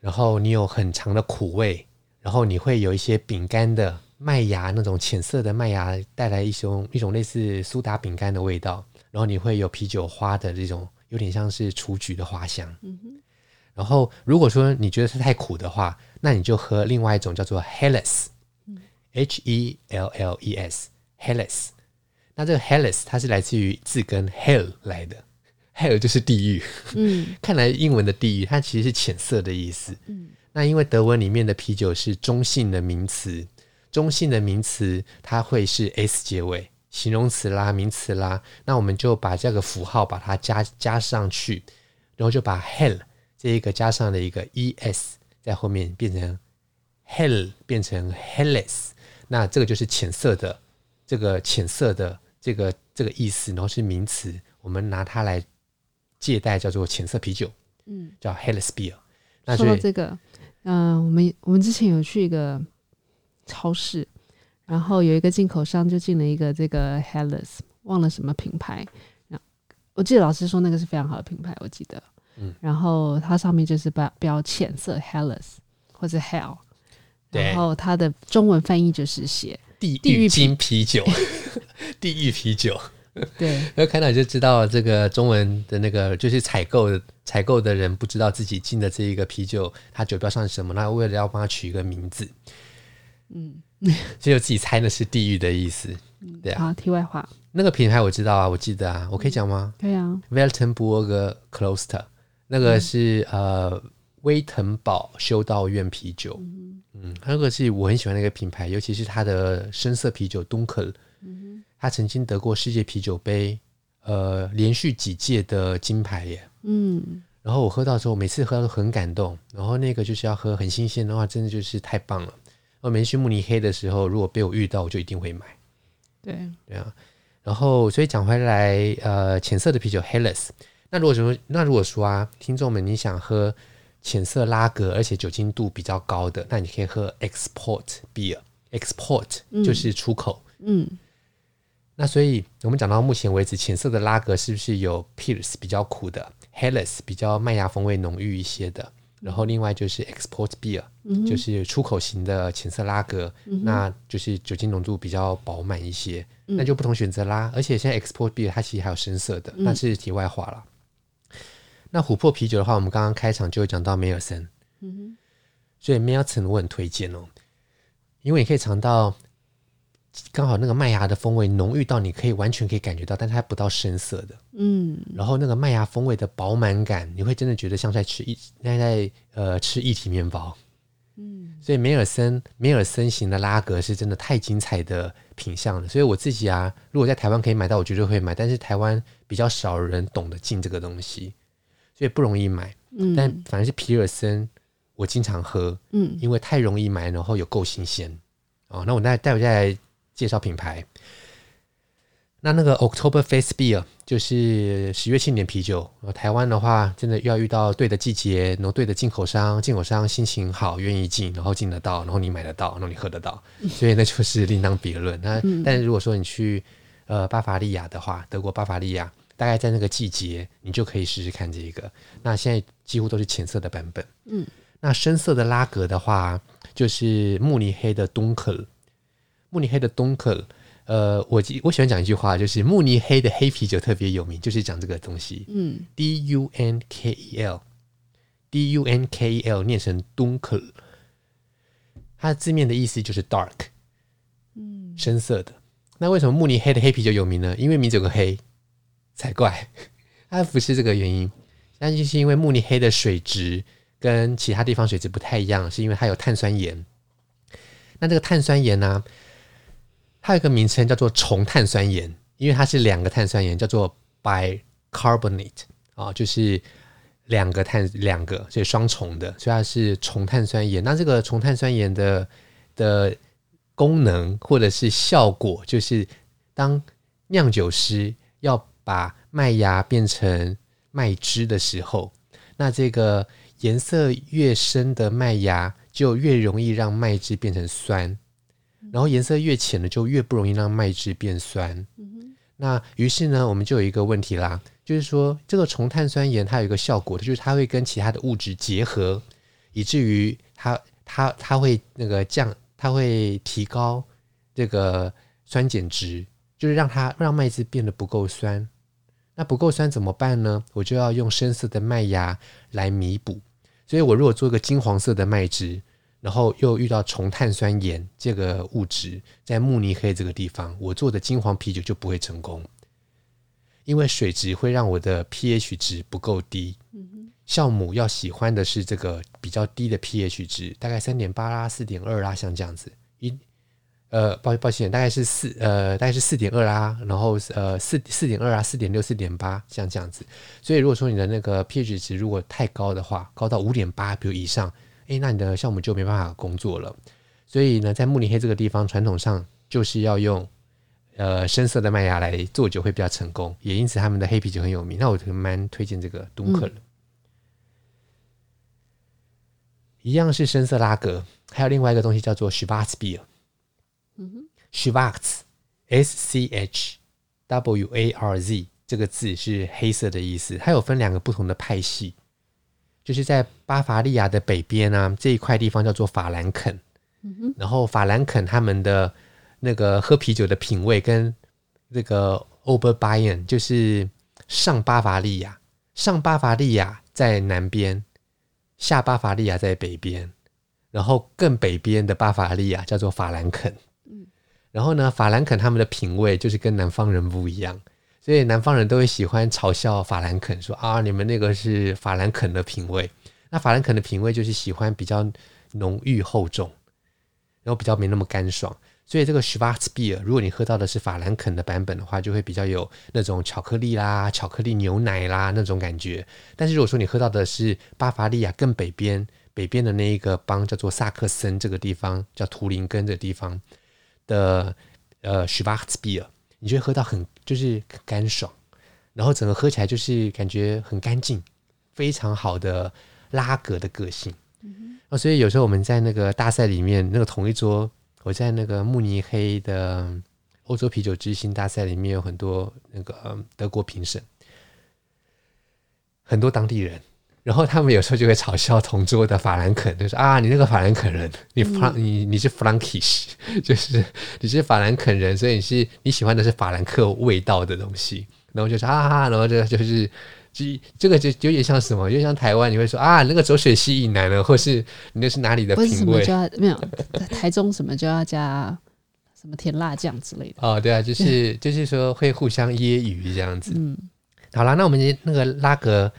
然后你有很长的苦味，然后你会有一些饼干的麦芽那种浅色的麦芽带来一种一种类似苏打饼干的味道，然后你会有啤酒花的这种有点像是雏菊的花香，嗯哼。然后，如果说你觉得它太苦的话，那你就喝另外一种叫做 Helles，H E L L E S，Helles。那这个 Helles 它是来自于字根 Hell 来的，Hell 就是地狱。嗯，[laughs] 看来英文的地狱它其实是浅色的意思。嗯，那因为德文里面的啤酒是中性的名词，中性的名词它会是 s 结尾，形容词啦、名词啦，那我们就把这个符号把它加加上去，然后就把 Hell。这一个加上了一个 es 在后面，变成 hell，变成 helles，那这个就是浅色的，这个浅色的这个这个意思，然后是名词，我们拿它来借代叫做浅色啤酒，嗯，叫 helles beer。那说到这个，嗯、呃，我们我们之前有去一个超市，然后有一个进口商就进了一个这个 Hellas，忘了什么品牌，我记得老师说那个是非常好的品牌，我记得。嗯，然后它上面就是标标浅色 Hellas 或者 Hell，然后它的中文翻译就是写地狱金啤酒，[laughs] 地狱啤酒。对，然后看到就知道这个中文的那个就是采购采购的人不知道自己进的这一个啤酒，它酒标上是什么，那为了要帮他取一个名字，嗯，[laughs] 只有自己猜那是地狱的意思。对啊。好，题外话，那个品牌我知道啊，我记得啊，我可以讲吗？可以啊，Weltenburg Kloster。那个是、嗯、呃威腾堡修道院啤酒，嗯，嗯，那个是我很喜欢那个品牌，尤其是它的深色啤酒 Dunkel，嗯，他曾经得过世界啤酒杯，呃，连续几届的金牌耶。嗯，然后我喝到之后，每次喝到都很感动。然后那个就是要喝很新鲜的话，真的就是太棒了。我每次去慕尼黑的时候，如果被我遇到，我就一定会买。对，对啊。然后，所以讲回来，呃，浅色的啤酒 Helles。那如果说，那如果说啊，听众们，你想喝浅色拉格，而且酒精度比较高的，那你可以喝 Export Beer。Export 就是出口。嗯。嗯，那所以我们讲到目前为止，浅色的拉格是不是有 Pils 比较苦的，Helles 比较麦芽风味浓郁一些的？然后另外就是 export beer，、嗯、就是出口型的浅色拉格，嗯、那就是酒精浓度比较饱满一些，嗯、那就不同选择啦。而且现在 export beer 它其实还有深色的，那是题外话了。嗯、那琥珀啤酒的话，我们刚刚开场就讲到梅尔森，所以梅尔森我很推荐哦，因为你可以尝到。刚好那个麦芽的风味浓郁到你可以完全可以感觉到，但它不到深色的，嗯。然后那个麦芽风味的饱满感，你会真的觉得像在吃一像在呃吃一体面包，嗯。所以梅尔森梅尔森型的拉格是真的太精彩的品相了。所以我自己啊，如果在台湾可以买到，我绝对会买。但是台湾比较少人懂得进这个东西，所以不容易买。嗯。但反正是皮尔森，我经常喝，嗯，因为太容易买，然后有够新鲜。哦，那我待待会再来。介绍品牌，那那个 October Face Beer 就是十月庆典啤酒。台湾的话，真的要遇到对的季节，然后对的进口商，进口商心情好，愿意进，然后进得到，然后你买得到，然后你喝得到，所以那就是另当别论。那但是如果说你去呃巴伐利亚的话，德国巴伐利亚，大概在那个季节，你就可以试试看这个。那现在几乎都是浅色的版本。嗯，那深色的拉格的话，就是慕尼黑的 Dunkel。慕尼黑的东克，呃，我我喜欢讲一句话，就是慕尼黑的黑啤酒特别有名，就是讲这个东西。嗯，D U N K E L，D U N K E L 念成东克，它的字面的意思就是 dark，嗯，深色的。那为什么慕尼黑的黑啤酒有名呢？因为名字有个黑，才怪，[laughs] 它不是这个原因。那就是因为慕尼黑的水质跟其他地方水质不太一样，是因为它有碳酸盐。那这个碳酸盐呢、啊？它有个名称叫做重碳酸盐，因为它是两个碳酸盐，叫做 bicarbonate 啊，就是两个碳两个，所以双重的，所以它是重碳酸盐。那这个重碳酸盐的的功能或者是效果，就是当酿酒师要把麦芽变成麦汁的时候，那这个颜色越深的麦芽就越容易让麦汁变成酸。然后颜色越浅的就越不容易让麦汁变酸。嗯、那于是呢，我们就有一个问题啦，就是说这个重碳酸盐它有一个效果，就是它会跟其他的物质结合，以至于它它它会那个降，它会提高这个酸碱值，就是让它让麦汁变得不够酸。那不够酸怎么办呢？我就要用深色的麦芽来弥补。所以我如果做一个金黄色的麦汁。然后又遇到重碳酸盐这个物质，在慕尼黑这个地方，我做的金黄啤酒就不会成功，因为水质会让我的 pH 值不够低。嗯哼，酵母要喜欢的是这个比较低的 pH 值，大概三点八啦、四点二啦，像这样子。一呃，抱抱歉，大概是四呃，大概是四点二啦，然后呃四四点二啊，四点六、四点八，像这样子。所以如果说你的那个 pH 值如果太高的话，高到五点八，比如以上。诶，那你的项目就没办法工作了。所以呢，在慕尼黑这个地方，传统上就是要用呃深色的麦芽来做酒会比较成功，也因此他们的黑啤酒很有名。那我蛮推荐这个东克的，嗯、一样是深色拉格，还有另外一个东西叫做 Schwarzbier。嗯哼，Schwarz，S C H W A R Z 这个字是黑色的意思，它有分两个不同的派系。就是在巴伐利亚的北边啊，这一块地方叫做法兰肯。嗯、哼然后法兰肯他们的那个喝啤酒的品味跟这个 Oberbayern 就是上巴伐利亚，上巴伐利亚在南边，下巴伐利亚在北边，然后更北边的巴伐利亚叫做法兰肯。嗯、然后呢，法兰肯他们的品味就是跟南方人不一样。所以南方人都会喜欢嘲笑法兰肯，说啊，你们那个是法兰肯的品味。那法兰肯的品味就是喜欢比较浓郁厚重，然后比较没那么干爽。所以这个 Schwarzbier，如果你喝到的是法兰肯的版本的话，就会比较有那种巧克力啦、巧克力牛奶啦那种感觉。但是如果说你喝到的是巴伐利亚更北边、北边的那一个邦叫做萨克森这个地方，叫图林根这地方的呃 Schwarzbier，你就会喝到很就是干爽，然后整个喝起来就是感觉很干净，非常好的拉格的个性。嗯所以有时候我们在那个大赛里面，那个同一桌。我在那个慕尼黑的欧洲啤酒之星大赛里面有很多那个德国评审，很多当地人，然后他们有时候就会嘲笑同桌的法兰肯，就说啊，你那个法兰肯人，你法你你是 Frankish，[laughs] 就是你是法兰肯人，所以你是你喜欢的是法兰克味道的东西，然后就说啊哈，然后这就是。这个就有点像什么？就像台湾，你会说啊，那个走水溪以南的，或是你那是哪里的品味？就要没有台中什么就要加什么甜辣酱之类的。[laughs] 哦，对啊，就是就是说会互相揶揄这样子。嗯，好啦，那我们那个拉格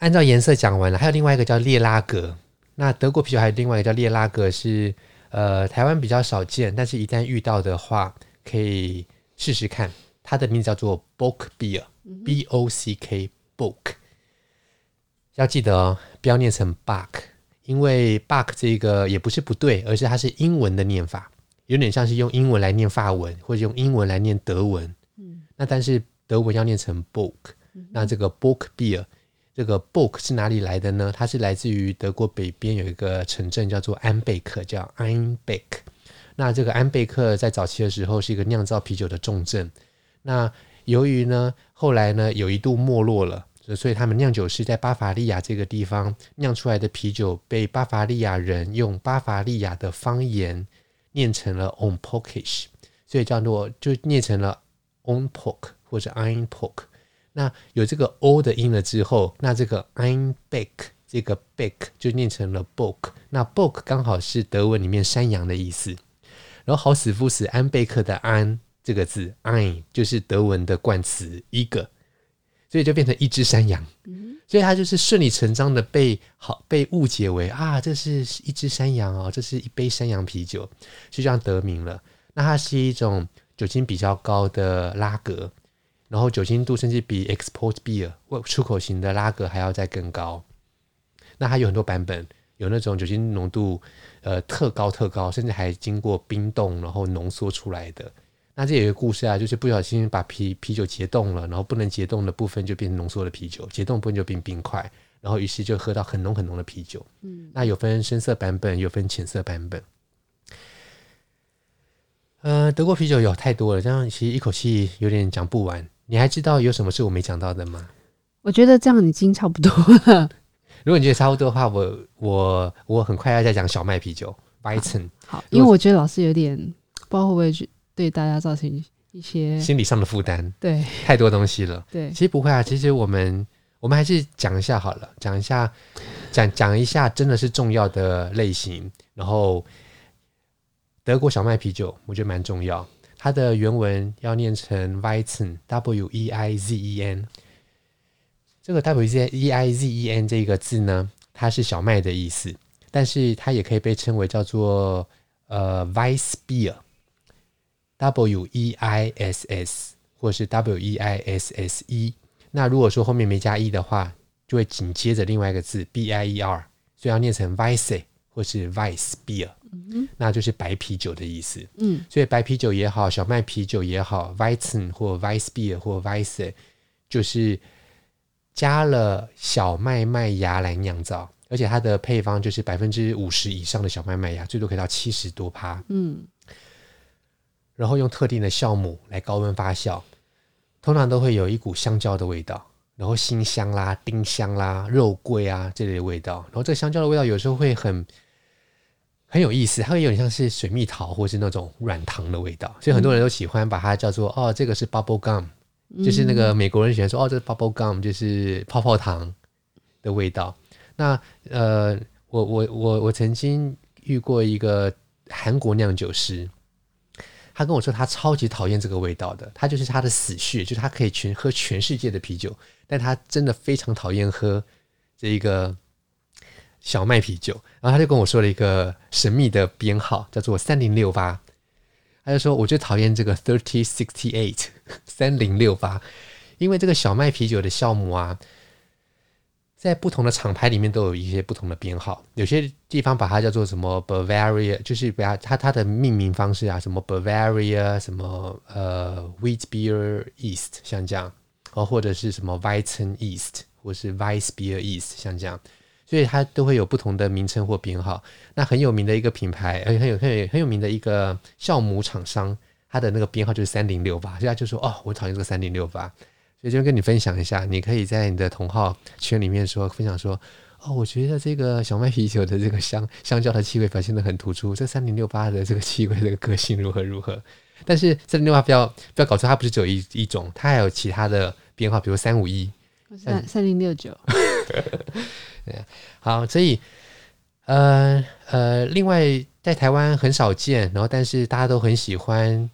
按照颜色讲完了，还有另外一个叫列拉格。那德国啤酒还有另外一个叫列拉格是，是呃台湾比较少见，但是一旦遇到的话，可以试试看。它的名字叫做 Bock Beer。B O C K Bock，要记得哦，不要念成 Buck，因为 Buck 这个也不是不对，而是它是英文的念法，有点像是用英文来念法文，或者用英文来念德文。嗯，那但是德文要念成 Bock，那这个 Bock Beer，这个 Bock 是哪里来的呢？它是来自于德国北边有一个城镇叫做安贝克，叫 Einbeck。那这个安贝克在早期的时候是一个酿造啤酒的重镇。那由于呢，后来呢，有一度没落了，所以他们酿酒师在巴伐利亚这个地方酿出来的啤酒，被巴伐利亚人用巴伐利亚的方言念成了 Unpockish，所以叫做就念成了 Unpock 或者 Einpock。那有这个 O 的音了之后，那这个 Einbeck 这个 Beck 就念成了 Book，。那 Book 刚好是德文里面山羊的意思，然后好死不死，安贝克的安。这个字 ein 就是德文的冠词一个，所以就变成一只山羊，所以它就是顺理成章的被好被误解为啊，这是一只山羊哦，这是一杯山羊啤酒，就这样得名了。那它是一种酒精比较高的拉格，然后酒精度甚至比 export beer 出口型的拉格还要再更高。那它有很多版本，有那种酒精浓度呃特高特高，甚至还经过冰冻然后浓缩出来的。那这有一个故事啊，就是不小心把啤啤酒结冻了，然后不能结冻的部分就变成浓缩的啤酒，结冻部分就变冰块，然后于是就喝到很浓很浓的啤酒。嗯，那有分深色版本，有分浅色版本。呃，德国啤酒有太多了，这样其实一口气有点讲不完。你还知道有什么是我没讲到的吗？我觉得这样已经差不多了。如果你觉得差不多的话，我我我很快要再讲小麦啤酒，Weizen。好，因为我觉得老师有点不知道会不会去。对大家造成一些心理上的负担，对，太多东西了。对，其实不会啊，其实我们我们还是讲一下好了，讲一下，讲讲一下，真的是重要的类型。然后德国小麦啤酒，我觉得蛮重要。它的原文要念成 Weizen，W E I Z E N。这个 W E I Z E N 这个字呢，它是小麦的意思，但是它也可以被称为叫做呃 Weissbier。W E I S S 或是 W E I S S E，那如果说后面没加 E 的话，就会紧接着另外一个字 B I E R，所以要念成 Weise，或是 Weissbeer 嗯，那就是白啤酒的意思。嗯，所以白啤酒也好，小麦啤酒也好，Weizen 或 Weissbier 或 Weisse，就是加了小麦麦芽来酿造，而且它的配方就是百分之五十以上的小麦麦芽，最多可以到七十多趴。嗯。然后用特定的酵母来高温发酵，通常都会有一股香蕉的味道，然后辛香啦、丁香啦、肉桂啊这类的味道。然后这个香蕉的味道有时候会很很有意思，它会有点像是水蜜桃或是那种软糖的味道，所以很多人都喜欢把它叫做哦，这个是 bubble gum，就是那个美国人喜欢说哦，这是 bubble gum，就是泡泡糖的味道。那呃，我我我我曾经遇过一个韩国酿酒师。他跟我说，他超级讨厌这个味道的，他就是他的死穴，就是他可以全喝全世界的啤酒，但他真的非常讨厌喝这一个小麦啤酒。然后他就跟我说了一个神秘的编号，叫做三零六八，他就说，我就讨厌这个 thirty sixty eight [laughs] 三零六八，因为这个小麦啤酒的酵母啊，在不同的厂牌里面都有一些不同的编号，有些地方把它叫做什么 Bavaria，就是把它它的命名方式啊，什么 Bavaria，什么呃 Wheat Beer East，像这样，哦，或者是什么 Weizen East，或是 Weissbier East，像这样。所以它都会有不同的名称或编号。那很有名的一个品牌，而且很有很有很有名的一个酵母厂商，它的那个编号就是三零六八。所以他就说：“哦，我讨厌这个三零六八。”所以就跟你分享一下，你可以在你的同号圈里面说分享说：“哦，我觉得这个小麦啤酒的这个香 [laughs] 香蕉的气味表现得很突出，这三零六八的这个气味这个个性如何如何。”但是三零六八不要不要搞错，它不是只有一一种，它还有其他的编号，比如三五一、三三零六九。[laughs] [laughs] 对，[laughs] 好，所以，呃呃，另外在台湾很少见，然后但是大家都很喜欢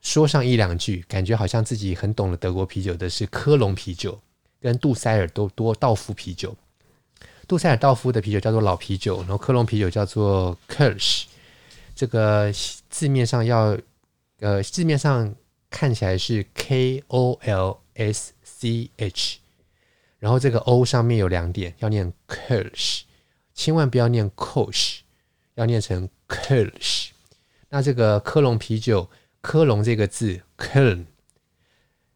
说上一两句，感觉好像自己很懂了德国啤酒的是科隆啤酒跟杜塞尔多多道夫啤酒。杜塞尔道夫的啤酒叫做老啤酒，然后科隆啤酒叫做 Kolsch，这个字面上要呃字面上看起来是 K O L S C H。然后这个 O 上面有两点，要念 Kirsch，千万不要念 Kosch，要念成 Kirsch。那这个科隆啤酒，科隆这个字 Köln，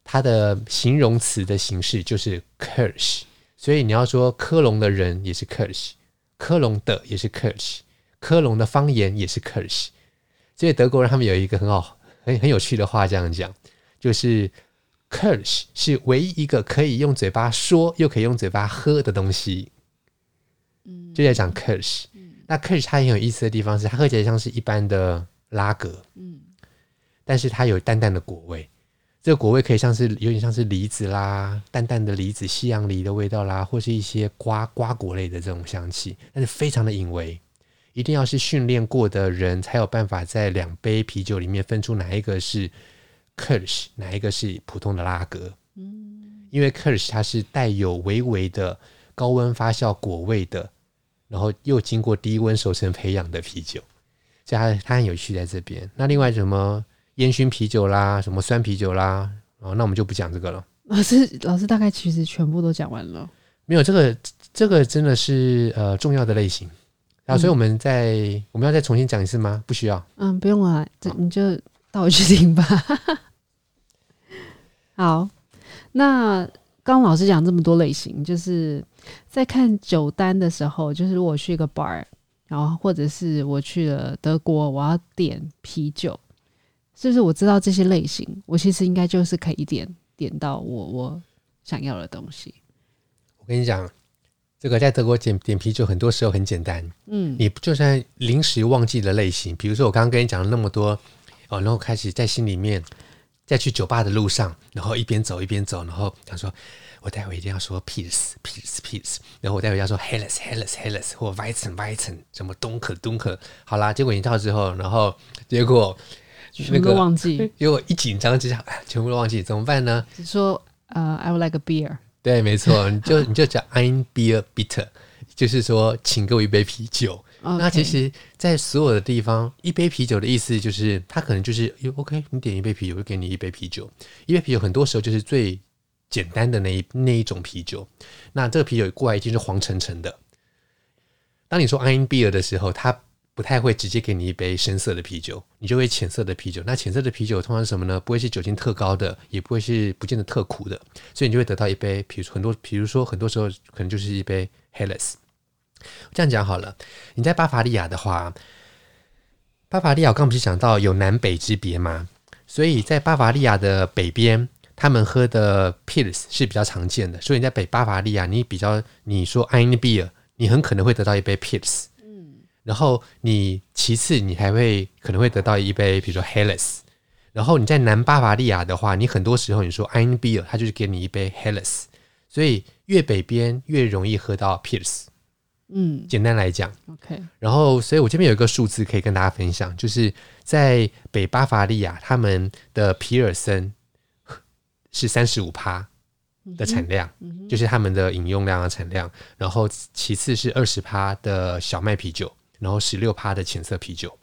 它的形容词的形式就是 Kirsch，所以你要说科隆的人也是 Kirsch，科隆的也是 Kirsch，科隆的方言也是 Kirsch。所以德国人他们有一个很好、很很有趣的话，这样讲就是。Kölsch 是唯一一个可以用嘴巴说又可以用嘴巴喝的东西，嗯，就在讲 Kirsch。那 Kirsch 它很有意思的地方是，它喝起来像是一般的拉格，嗯，但是它有淡淡的果味。这个果味可以像是有点像是梨子啦，淡淡的梨子、西洋梨的味道啦，或是一些瓜瓜果类的这种香气，但是非常的隐微。一定要是训练过的人才有办法在两杯啤酒里面分出哪一个是。Kölsch 哪一个是普通的拉格？嗯，因为 Kirsch 它是带有微微的高温发酵果味的，然后又经过低温熟成培养的啤酒，所以它它很有趣在这边。那另外什么烟熏啤酒啦，什么酸啤酒啦，哦，那我们就不讲这个了。老师，老师大概其实全部都讲完了。没有这个，这个真的是呃重要的类型啊，所以我们再、嗯、我们要再重新讲一次吗？不需要。嗯，不用了，这你就倒回去听吧。好，那刚刚老师讲这么多类型，就是在看酒单的时候，就是如果去一个 bar，然后或者是我去了德国，我要点啤酒，是不是我知道这些类型，我其实应该就是可以点点到我我想要的东西。我跟你讲，这个在德国点点啤酒，很多时候很简单。嗯，你就算临时忘记了类型，比如说我刚刚跟你讲了那么多哦，然后开始在心里面。在去酒吧的路上，然后一边走一边走，然后他说：“我待会一定要说 peace peace peace，。”然后我待会要说 Helles，Helles，Helles，或 Weizen，Weizen，什么 Dunkel，Dunkel。好啦，结果你到之后，然后结果全部忘记，结果一紧张之下，全部都忘记，怎么办呢？只说呃、uh,，I would like a beer。对，没错，你就你就讲 Ein Bier bitte，就是说，请给我一杯啤酒。那其实，在所有的地方，一杯啤酒的意思就是，它可能就是，OK，你点一杯啤酒，我就给你一杯啤酒。一杯啤酒很多时候就是最简单的那一那一种啤酒。那这个啤酒过来已经是黄澄澄的。当你说 Ein beer” 的时候，它不太会直接给你一杯深色的啤酒，你就会浅色的啤酒。那浅色的啤酒通常是什么呢？不会是酒精特高的，也不会是不见得特苦的，所以你就会得到一杯，比如很多，比如说很多时候可能就是一杯 Helles。这样讲好了，你在巴伐利亚的话，巴伐利亚我刚不是讲到有南北之别吗？所以在巴伐利亚的北边，他们喝的 Pils 是比较常见的。所以你在北巴伐利亚，你比较你说 Ein Bier，你很可能会得到一杯 Pils。嗯，然后你其次你还会可能会得到一杯，比如说 Helles。然后你在南巴伐利亚的话，你很多时候你说 Ein Bier，他就是给你一杯 Helles。所以越北边越容易喝到 Pils。嗯，简单来讲，OK。然后，所以我这边有一个数字可以跟大家分享，就是在北巴伐利亚，他们的皮尔森是三十五趴的产量，嗯嗯、就是他们的饮用量的产量。然后，其次是二十趴的小麦啤酒，然后十六趴的浅色啤酒。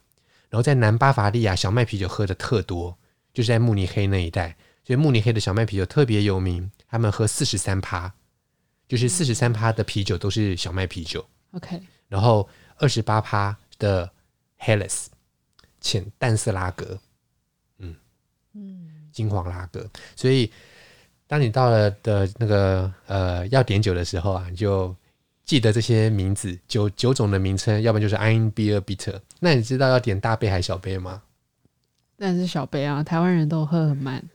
然后在南巴伐利亚小麦啤酒喝的特多，就是在慕尼黑那一带，所以慕尼黑的小麦啤酒特别有名，他们喝四十三趴，就是四十三趴的啤酒都是小麦啤酒。OK，然后二十八趴的 Helles 浅淡色拉格，嗯嗯，金黄拉格，所以。当你到了的那个呃要点酒的时候啊，你就记得这些名字酒酒种的名称，要不然就是 Ein Bier Bitter。那你知道要点大杯还是小杯吗？当然是小杯啊，台湾人都喝很慢。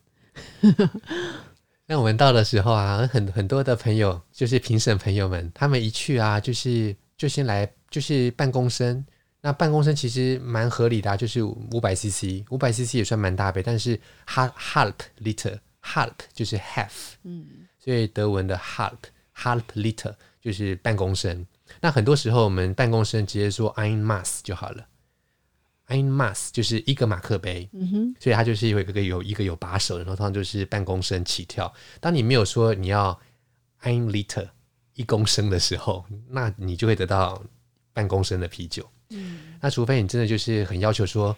[laughs] 那我们到的时候啊，很很多的朋友就是评审朋友们，他们一去啊，就是就先来就是半公升。那半公升其实蛮合理的，就是五百 CC，五百 CC 也算蛮大杯，但是 half half liter。Halb 就是 half，嗯，所以德文的 half half liter 就是半公升。那很多时候我们半公升直接说 ein m a s s 就好了，ein m a s s 就是一个马克杯，嗯哼，所以它就是一个有一个有把手的，然后通常就是半公升起跳。当你没有说你要 ein Liter 一公升的时候，那你就会得到半公升的啤酒。嗯，那除非你真的就是很要求说。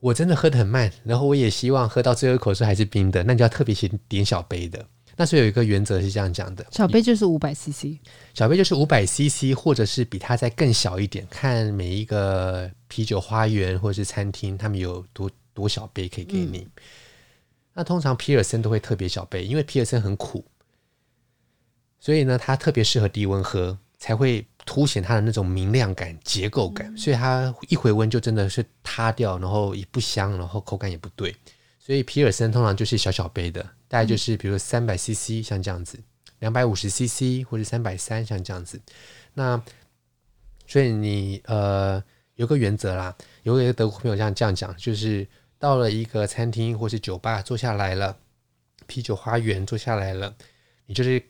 我真的喝得很慢，然后我也希望喝到最后一口时还是冰的，那你就要特别先点小杯的。那所以有一个原则是这样讲的：小杯就是五百 CC，小杯就是五百 CC，或者是比它再更小一点。看每一个啤酒花园或者是餐厅，他们有多多小杯可以给你。嗯、那通常皮尔森都会特别小杯，因为皮尔森很苦，所以呢，它特别适合低温喝，才会。凸显它的那种明亮感、结构感，所以它一回温就真的是塌掉，然后也不香，然后口感也不对。所以皮尔森通常就是小小杯的，大概就是比如三百 CC 像这样子，两百五十 CC 或者三百三像这样子。那所以你呃有个原则啦，有一个德国朋友这样这样讲，就是到了一个餐厅或是酒吧坐下来了，啤酒花园坐下来了，你就是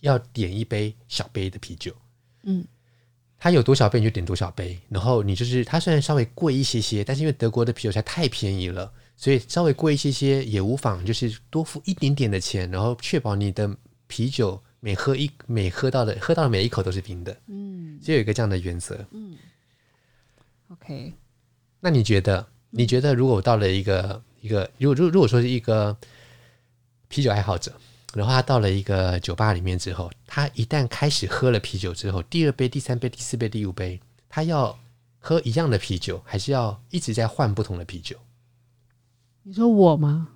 要点一杯小杯的啤酒。嗯，它有多少杯你就点多少杯，然后你就是它虽然稍微贵一些些，但是因为德国的啤酒才太便宜了，所以稍微贵一些些也无妨，就是多付一点点的钱，然后确保你的啤酒每喝一每喝到的喝到的每一口都是冰的。嗯，就有一个这样的原则。嗯，OK，那你觉得？你觉得如果我到了一个一个，如果如如果说是一个啤酒爱好者？然后他到了一个酒吧里面之后，他一旦开始喝了啤酒之后，第二杯、第三杯、第四杯、第五杯，他要喝一样的啤酒，还是要一直在换不同的啤酒？你说我吗？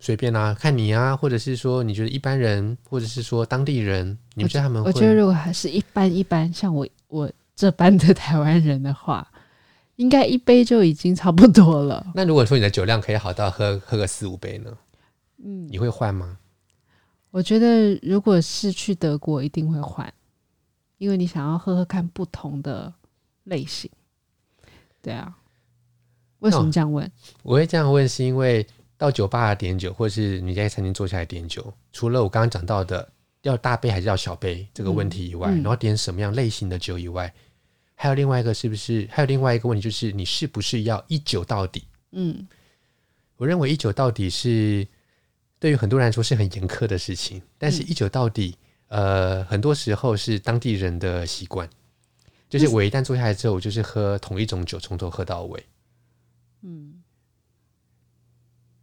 随便啊，看你啊，或者是说你觉得一般人，或者是说当地人，你们觉得他们会？我觉得如果还是一般一般，像我我这般的台湾人的话，应该一杯就已经差不多了。那如果说你的酒量可以好到喝喝个四五杯呢？嗯，你会换吗？我觉得如果是去德国，一定会换，因为你想要喝喝看不同的类型。对啊，为什么这样问？我会这样问，是因为到酒吧点酒，或是你在餐厅坐下来点酒，除了我刚刚讲到的要大杯还是要小杯这个问题以外，嗯嗯、然后点什么样类型的酒以外，还有另外一个是不是？还有另外一个问题就是你是不是要一酒到底？嗯，我认为一酒到底是。对于很多人来说是很严苛的事情，但是一酒到底，嗯、呃，很多时候是当地人的习惯，就是我一旦坐下来之后，我就是喝同一种酒，从头喝到尾。嗯，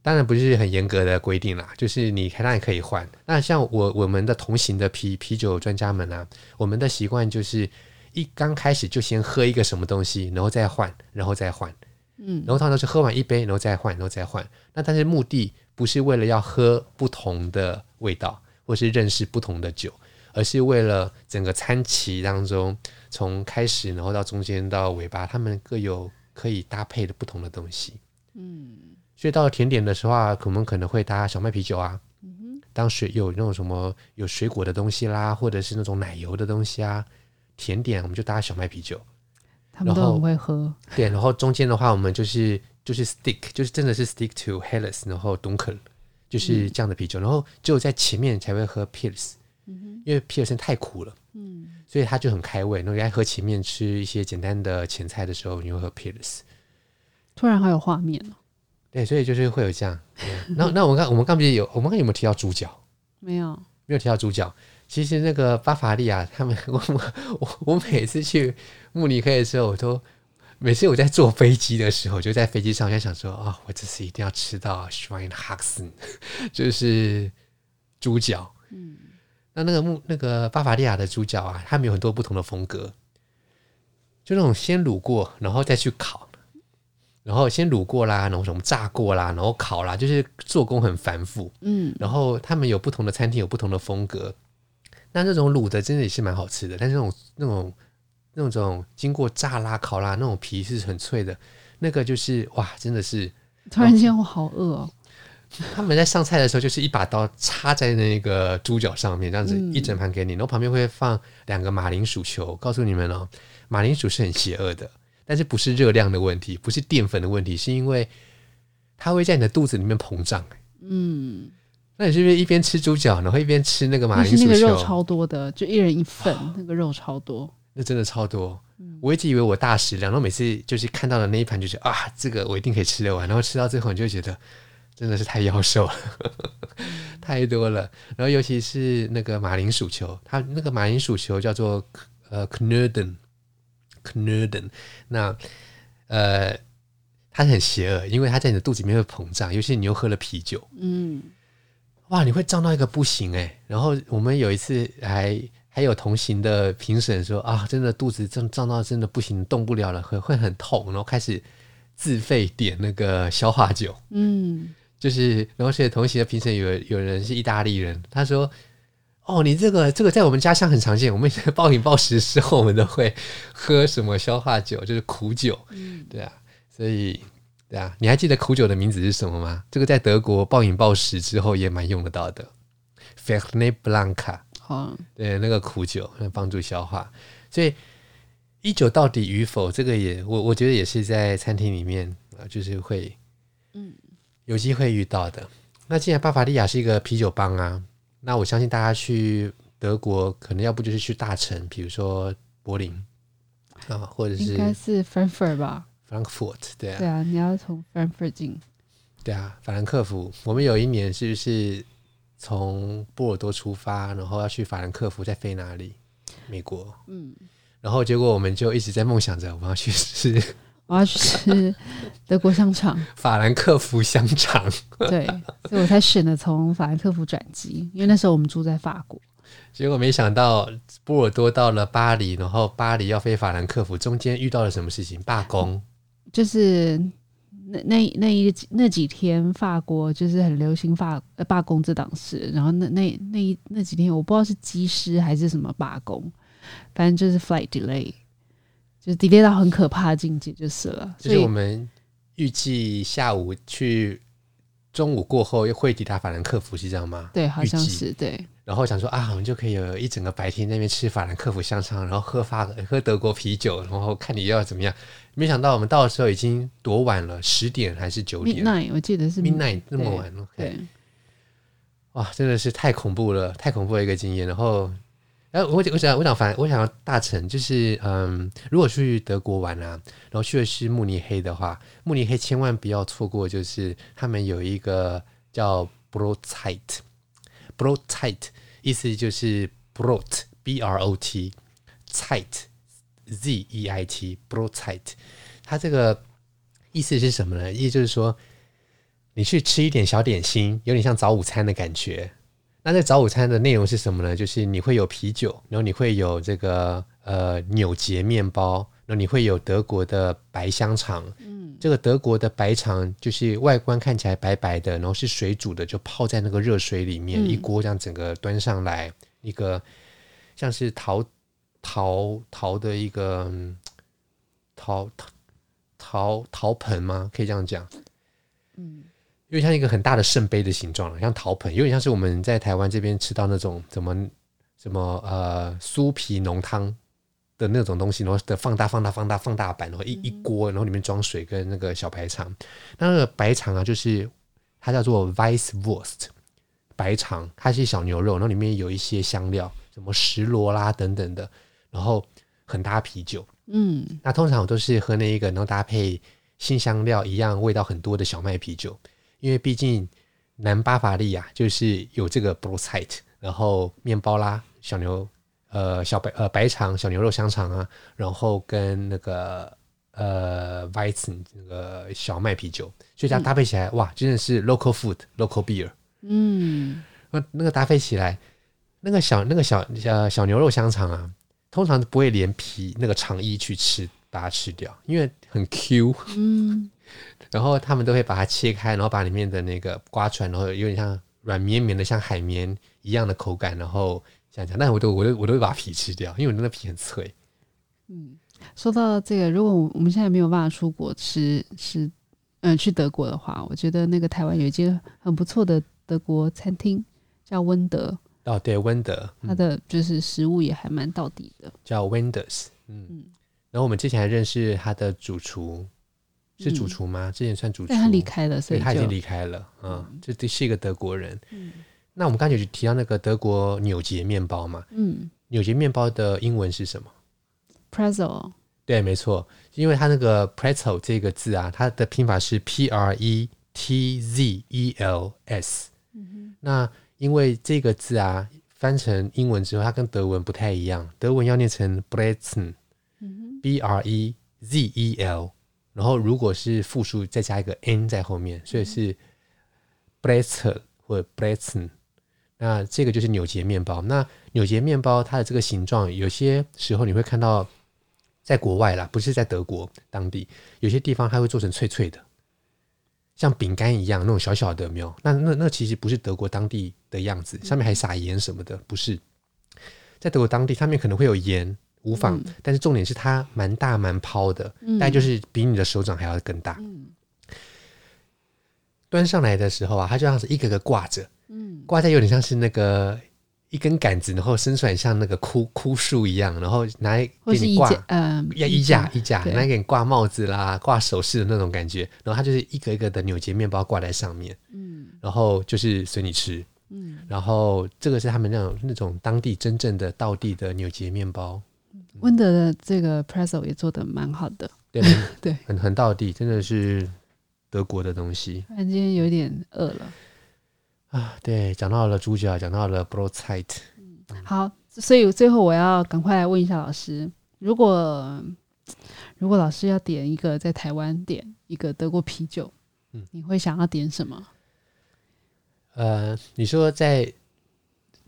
当然不是很严格的规定啦，就是你当然可以换。那像我我们的同行的啤啤酒专家们啊，我们的习惯就是一刚开始就先喝一个什么东西，然后再换，然后再换。嗯，然后他都是喝完一杯，然后再换，然后再换。那但是目的。不是为了要喝不同的味道，或是认识不同的酒，而是为了整个餐期当中，从开始然后到中间到尾巴，他们各有可以搭配的不同的东西。嗯，所以到了甜点的时候啊，我们可能会搭小麦啤酒啊。当水有那种什么有水果的东西啦，或者是那种奶油的东西啊，甜点我们就搭小麦啤酒。他们都很会喝。对，然后中间的话，我们就是。就是 stick，就是真的是 stick to Helles，然后 Dunkel，就是这样的啤酒，嗯、然后只有在前面才会喝 Pils，嗯哼，因为皮尔森太苦了，嗯，所以它就很开胃。然后在喝前面吃一些简单的前菜的时候，你会喝 Pils。突然好有画面哦。对，所以就是会有这样。那那我们刚我们刚不是有我们刚有没有提到猪脚？没有，没有提到猪脚。其实那个巴伐利亚他们，[laughs] 我我我每次去慕尼黑的时候，我都。每次我在坐飞机的时候，就在飞机上，我就想说啊、哦，我这次一定要吃到 Schweinehaxen，[laughs] 就是猪脚。嗯，那那个木那个巴伐利亚的猪脚啊，他们有很多不同的风格，就那种先卤过，然后再去烤，然后先卤过啦，然后什么炸过啦，然后烤啦，就是做工很繁复。嗯，然后他们有不同的餐厅，有不同的风格。那这种卤的真的也是蛮好吃的，但是那种那种。那种经过炸拉、烤拉，那种皮是很脆的，那个就是哇，真的是！突然间我好饿哦。他们在上菜的时候，就是一把刀插在那个猪脚上面，这样子一整盘给你，然后旁边会放两个马铃薯球。告诉你们哦，马铃薯是很邪恶的，但是不是热量的问题，不是淀粉的问题，是因为它会在你的肚子里面膨胀。嗯，那你是不是一边吃猪脚，然后一边吃那个马铃薯球？那个肉超多的，就一人一份，哦、那个肉超多。那真的超多，我一直以为我大食量，然后每次就是看到的那一盘，就觉得啊，这个我一定可以吃得完。然后吃到最后，你就觉得真的是太妖瘦了，[laughs] 太多了。然后尤其是那个马铃薯球，它那个马铃薯球叫做呃 knuden，knuden，。那呃，它很邪恶，因为它在你的肚子里面会膨胀，尤其你又喝了啤酒，嗯，哇，你会胀到一个不行哎、欸。然后我们有一次还。还有同行的评审说啊，真的肚子胀胀到真的不行，动不了了，会会很痛，然后开始自费点那个消化酒。嗯，就是然后所以同行的评审有有人是意大利人，他说哦，你这个这个在我们家乡很常见，我们暴饮暴食的时候，我们都会喝什么消化酒，就是苦酒。嗯，对啊，所以对啊，你还记得苦酒的名字是什么吗？这个在德国暴饮暴食之后也蛮用得到的，Fernet Branca。哦，对，那个苦酒能帮助消化，所以一酒到底与否，这个也我我觉得也是在餐厅里面啊，就是会嗯。有机会遇到的。那既然巴伐利亚是一个啤酒邦啊，那我相信大家去德国可能要不就是去大城，比如说柏林啊，或者是应该是 Frankfurt 吧，Frankfurt 对啊，对啊，你要从 Frankfurt 进，对啊，法兰克福，我们有一年是不是？从波尔多出发，然后要去法兰克福，再飞哪里？美国。嗯，然后结果我们就一直在梦想着，[laughs] 我要去吃，我要去吃德国香肠，法兰克福香肠。对，所以我才选了从法兰克福转机，因为那时候我们住在法国。结果没想到波尔多到了巴黎，然后巴黎要飞法兰克福，中间遇到了什么事情？罢工，就是。那那那一那几天，法国就是很流行罢呃罢工这档事。然后那那那一那几天，我不知道是机师还是什么罢工，反正就是 flight delay，就是 delay 到很可怕的境界就是了。就是我们预计下午去，中午过后又会抵达法兰克福，是这样吗？对，好像是对。然后想说啊，我们就可以有一整个白天在那边吃法兰克福香肠，然后喝法喝德国啤酒，然后看你要怎么样。没想到我们到的时候已经多晚了，十点还是九点？Midnight，我记得是 Midnight 那么晚了。对，哇，真的是太恐怖了，太恐怖的一个经验。然后，哎，我我想我想反我想要大成就是嗯，如果去德国玩啊，然后去的是慕尼黑的话，慕尼黑千万不要错过，就是他们有一个叫 Brotzeit。意思就是 brout b R O T Zeit Z E I t，broutzeit，它这个意思是什么呢？意思就是说你去吃一点小点心，有点像早午餐的感觉。那这早午餐的内容是什么呢？就是你会有啤酒，然后你会有这个呃纽结面包。那你会有德国的白香肠，嗯，这个德国的白肠就是外观看起来白白的，然后是水煮的，就泡在那个热水里面，嗯、一锅这样整个端上来，一个像是陶陶陶的一个陶陶陶陶盆吗？可以这样讲，嗯，因为像一个很大的圣杯的形状，像陶盆，有点像是我们在台湾这边吃到那种怎么什么呃酥皮浓汤。的那种东西，然后的放大、放大、放大、放大版，然后一一锅，然后里面装水跟那个小白肠。那个白肠啊，就是它叫做 Weisswurst 白肠，它是小牛肉，然后里面有一些香料，什么石螺啦等等的，然后很搭啤酒。嗯，那通常我都是喝那一个，然后搭配新香料一样味道很多的小麦啤酒，因为毕竟南巴伐利亚就是有这个 Brotzeit，然后面包啦，小牛。呃，小白呃白肠小牛肉香肠啊，然后跟那个呃 Weizen 那个小麦啤酒，所以它搭配起来、嗯、哇，真的是 local food local beer。嗯，那那个搭配起来，那个小那个小小小牛肉香肠啊，通常不会连皮那个肠衣去吃，把它吃掉，因为很 Q。嗯，然后他们都会把它切开，然后把里面的那个刮出来，然后有点像软绵绵的，像海绵一样的口感，然后这样讲，但我都我都我都会把皮吃掉，因为我那个皮很脆。嗯。说到这个，如果我们现在没有办法出国吃吃，嗯、呃，去德国的话，我觉得那个台湾有一间很不错的德国餐厅，叫温德。哦，对，温德，它的就是食物也还蛮到底的，叫 Wenders。嗯嗯。然后我们之前还认识他的主厨，是主厨吗？嗯、之前算主厨，但他离开了，所以他已经离开了。嗯，这这是一个德国人。嗯。那我们刚才就提到那个德国纽结面包嘛。嗯。纽结面包的英文是什么？Pretzel，对，没错，因为它那个 pretzel 这个字啊，它的拼法是 P R E T Z E L S。嗯哼。那因为这个字啊，翻成英文之后，它跟德文不太一样，德文要念成 Brezen，嗯哼，B R E Z E L，然后如果是复数，再加一个 N 在后面，所以是 bretzel 或者 Brezen。那这个就是纽结面包。那纽结面包它的这个形状，有些时候你会看到。在国外啦，不是在德国当地，有些地方它会做成脆脆的，像饼干一样那种小小的，没有？那那那其实不是德国当地的样子，上面还撒盐什么的，不是。在德国当地，上面可能会有盐，无妨，嗯、但是重点是它蛮大蛮抛的，大概就是比你的手掌还要更大。嗯、端上来的时候啊，它就像是一个个挂着，嗯，挂在有点像是那个。一根杆子，然后伸出来像那个枯枯树一样，然后拿来给你挂，嗯，要衣架衣架，拿来给你挂帽子啦、挂首饰的那种感觉。然后它就是一个一个的纽结面包挂在上面，嗯，然后就是随你吃，嗯，然后这个是他们那种那种当地真正的道地的纽结面包。温德的这个 pretzel 也做的蛮好的，对 [laughs] 对，很很道地，真的是德国的东西。今天有点饿了。啊，对，讲到了猪脚，讲到了 Brotzeit。嗯，好，所以最后我要赶快来问一下老师，如果如果老师要点一个在台湾点一个德国啤酒，嗯，你会想要点什么？呃，你说在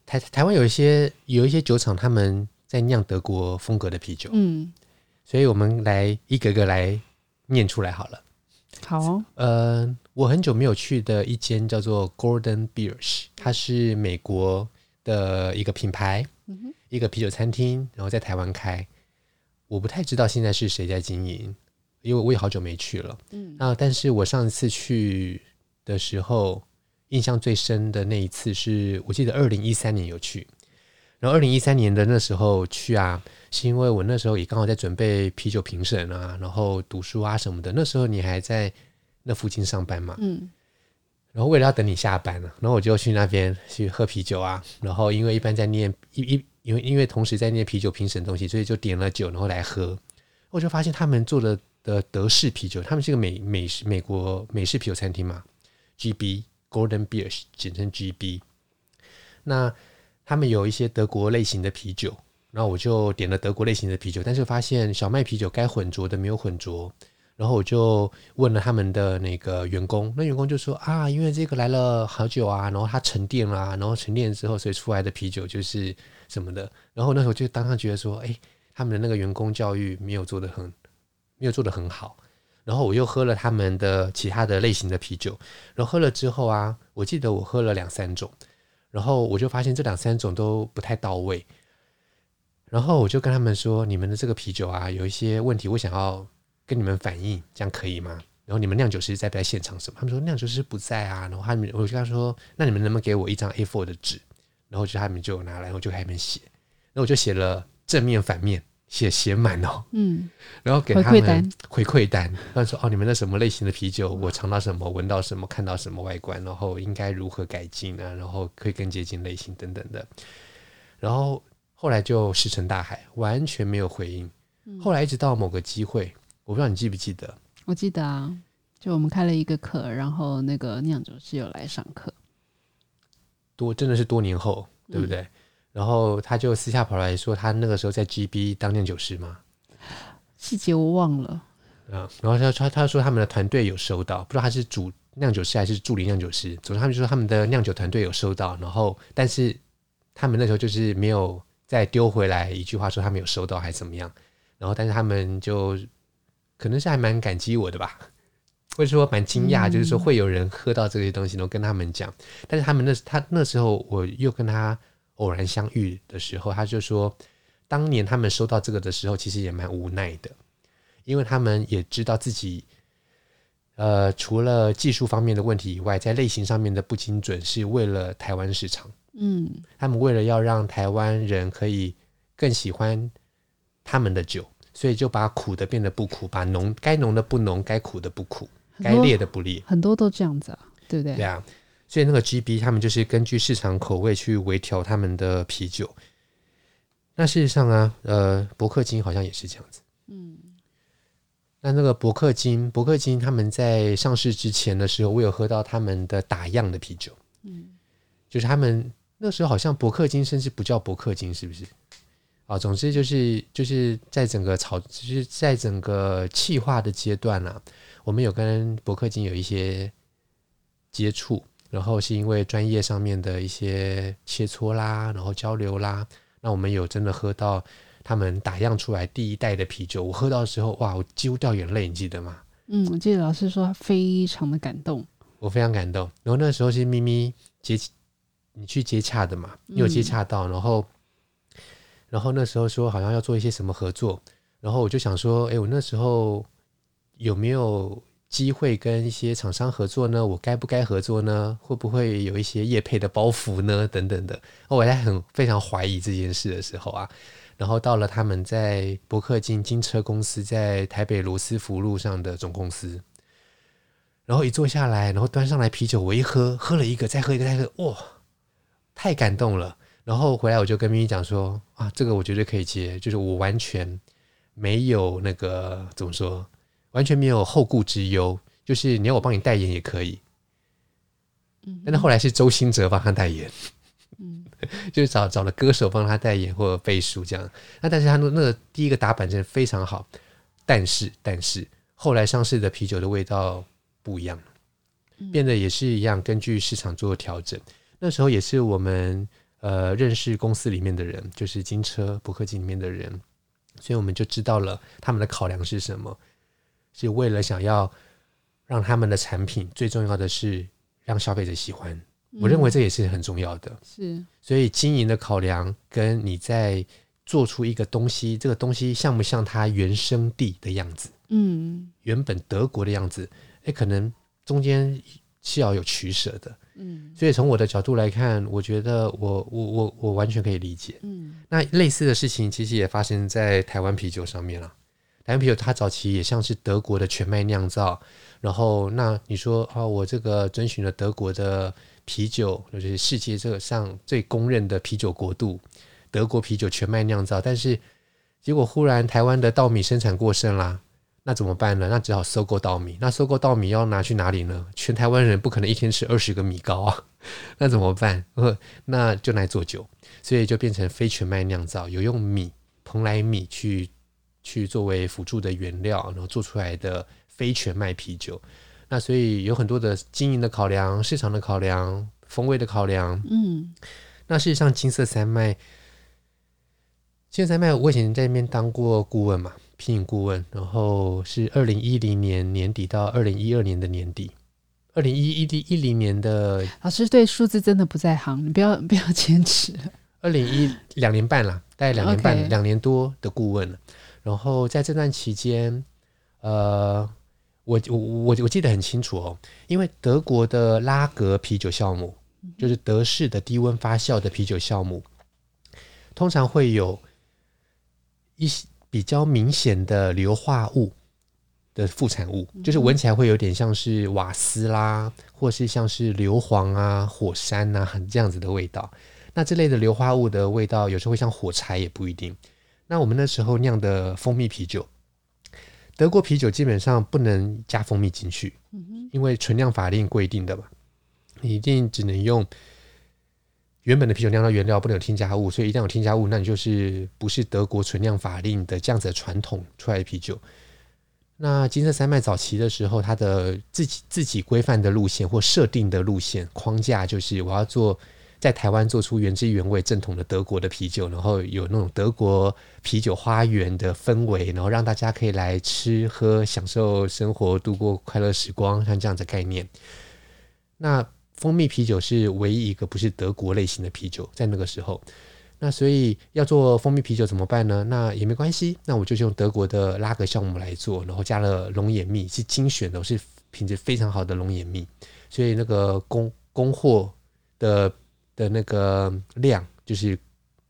台台湾有一些有一些酒厂，他们在酿德国风格的啤酒，嗯，所以我们来一个个来念出来好了。好哦，呃，我很久没有去的一间叫做 Gordon Biersch，它是美国的一个品牌，嗯、一个啤酒餐厅，然后在台湾开。我不太知道现在是谁在经营，因为我也好久没去了。嗯，啊，但是我上一次去的时候，印象最深的那一次是我记得二零一三年有去，然后二零一三年的那时候去啊。是因为我那时候也刚好在准备啤酒评审啊，然后读书啊什么的。那时候你还在那附近上班嘛？嗯。然后为了要等你下班了，然后我就去那边去喝啤酒啊。然后因为一般在念一一，因为因为同时在念啤酒评审东西，所以就点了酒，然后来喝。我就发现他们做的的德式啤酒，他们是个美美式美国美式啤酒餐厅嘛，GB Golden Biersch 简称 GB。那他们有一些德国类型的啤酒。然后我就点了德国类型的啤酒，但是发现小麦啤酒该混浊的没有混浊。然后我就问了他们的那个员工，那员工就说啊，因为这个来了好久啊，然后它沉淀了，然后沉淀之后，所以出来的啤酒就是什么的。然后那时候就当场觉得说，哎，他们的那个员工教育没有做得很，没有做得很好。然后我又喝了他们的其他的类型的啤酒，然后喝了之后啊，我记得我喝了两三种，然后我就发现这两三种都不太到位。然后我就跟他们说：“你们的这个啤酒啊，有一些问题，我想要跟你们反映，这样可以吗？”然后你们酿酒师在不在现场？什么？他们说酿酒师不在啊。然后他们，我就跟他说：“那你们能不能给我一张 A4 的纸？”然后就他们就拿来，然后就开始写。然后我就写了正面、反面，写写满哦。嗯。然后给他们回馈单，回馈单。他说：“哦，你们的什么类型的啤酒？我尝到什么，闻到什么，看到什么外观，然后应该如何改进啊？然后可以更接近类型等等的。”然后。后来就石沉大海，完全没有回应。后来一直到某个机会，我不知道你记不记得？我记得啊，就我们开了一个课，然后那个酿酒师有来上课。多真的是多年后，对不对？嗯、然后他就私下跑来说，他那个时候在 GB 当酿酒师吗？细节我忘了。嗯，然后他他他说他们的团队有收到，不知道他是主酿酒师还是助理酿酒师，总之他们就说他们的酿酒团队有收到，然后但是他们那时候就是没有再丢回来一句话说他们有收到还是怎么样，然后但是他们就可能是还蛮感激我的吧，[laughs] 或者说蛮惊讶，就是说会有人喝到这些东西，然后跟他们讲，但是他们那他那时候我又跟他偶然相遇的时候，他就说当年他们收到这个的时候，其实也蛮无奈的。因为他们也知道自己，呃，除了技术方面的问题以外，在类型上面的不精准，是为了台湾市场。嗯，他们为了要让台湾人可以更喜欢他们的酒，所以就把苦的变得不苦，把浓该浓的不浓，该苦的不苦，该烈的不烈，很多都这样子啊，对不对？对啊，所以那个 GB 他们就是根据市场口味去微调他们的啤酒。那事实上啊，呃，伯克金好像也是这样子。嗯。那那个伯克金，伯克金他们在上市之前的时候，我有喝到他们的打样的啤酒，嗯，就是他们那时候好像伯克金甚至不叫伯克金，是不是？啊，总之就是就是在整个炒，就是在整个气化的阶段啊，我们有跟伯克金有一些接触，然后是因为专业上面的一些切磋啦，然后交流啦，那我们有真的喝到。他们打样出来第一代的啤酒，我喝到的时候，哇，我几乎掉眼泪，你记得吗？嗯，我记得老师说非常的感动，我非常感动。然后那时候是咪咪接你去接洽的嘛，你有接洽到，嗯、然后然后那时候说好像要做一些什么合作，然后我就想说，哎，我那时候有没有机会跟一些厂商合作呢？我该不该合作呢？会不会有一些业配的包袱呢？等等的，我还很非常怀疑这件事的时候啊。然后到了他们在伯克金金车公司在台北罗斯福路上的总公司，然后一坐下来，然后端上来啤酒，我一喝，喝了一个，再喝一个，再喝，哇，太感动了。然后回来我就跟咪咪讲说啊，这个我绝对可以接，就是我完全没有那个怎么说，完全没有后顾之忧，就是你要我帮你代言也可以。嗯，但是后来是周兴哲帮他代言。嗯，[laughs] 就是找找了歌手帮他代言或者背书这样，那但是他那那个第一个打板真的非常好，但是但是后来上市的啤酒的味道不一样，变得也是一样，根据市场做调整。那时候也是我们呃认识公司里面的人，就是金车伯克金里面的人，所以我们就知道了他们的考量是什么，是为了想要让他们的产品最重要的是让消费者喜欢。我认为这也是很重要的，是，所以经营的考量跟你在做出一个东西，这个东西像不像它原生地的样子？嗯，原本德国的样子，诶，可能中间是要有取舍的。嗯，所以从我的角度来看，我觉得我我我我完全可以理解。嗯，那类似的事情其实也发生在台湾啤酒上面了。台湾啤酒它早期也像是德国的全麦酿造，然后那你说啊，我这个遵循了德国的。啤酒就是世界这个上最公认的啤酒国度，德国啤酒全麦酿造。但是结果忽然台湾的稻米生产过剩啦，那怎么办呢？那只好收购稻米。那收购稻米要拿去哪里呢？全台湾人不可能一天吃二十个米糕啊，[laughs] 那怎么办？那就来做酒，所以就变成非全麦酿造，有用米蓬莱米去去作为辅助的原料，然后做出来的非全麦啤酒。那所以有很多的经营的考量、市场的考量、风味的考量。嗯，那事实上金色三麦，金色三麦，我以前在那边当过顾问嘛，品饮顾问，然后是二零一零年年底到二零一二年的年底，二零一一一零年的老师对数字真的不在行，你不要 [laughs] 不要坚持。二零一两年半了，大概两年半两.年多的顾问了，然后在这段期间，呃。我我我我记得很清楚哦，因为德国的拉格啤酒酵母，就是德式的低温发酵的啤酒酵母，通常会有一些比较明显的硫化物的副产物，就是闻起来会有点像是瓦斯啦，或是像是硫磺啊、火山啊这样子的味道。那这类的硫化物的味道，有时候会像火柴，也不一定。那我们那时候酿的蜂蜜啤酒。德国啤酒基本上不能加蜂蜜进去，因为存量法令规定的嘛，你一定只能用原本的啤酒酿造原料，不能有添加物。所以一旦有添加物，那你就是不是德国纯酿法令的这样子的传统出来的啤酒。那金色三麦早期的时候，它的自己自己规范的路线或设定的路线框架，就是我要做在台湾做出原汁原味正统的德国的啤酒，然后有那种德国啤酒花园的氛围，然后让大家可以来吃喝享受生活，度过快乐时光，像这样的概念。那蜂蜜啤酒是唯一一个不是德国类型的啤酒，在那个时候。那所以要做蜂蜜啤酒怎么办呢？那也没关系，那我就用德国的拉格酵母来做，然后加了龙眼蜜，是精选的，是品质非常好的龙眼蜜，所以那个供供货的的那个量就是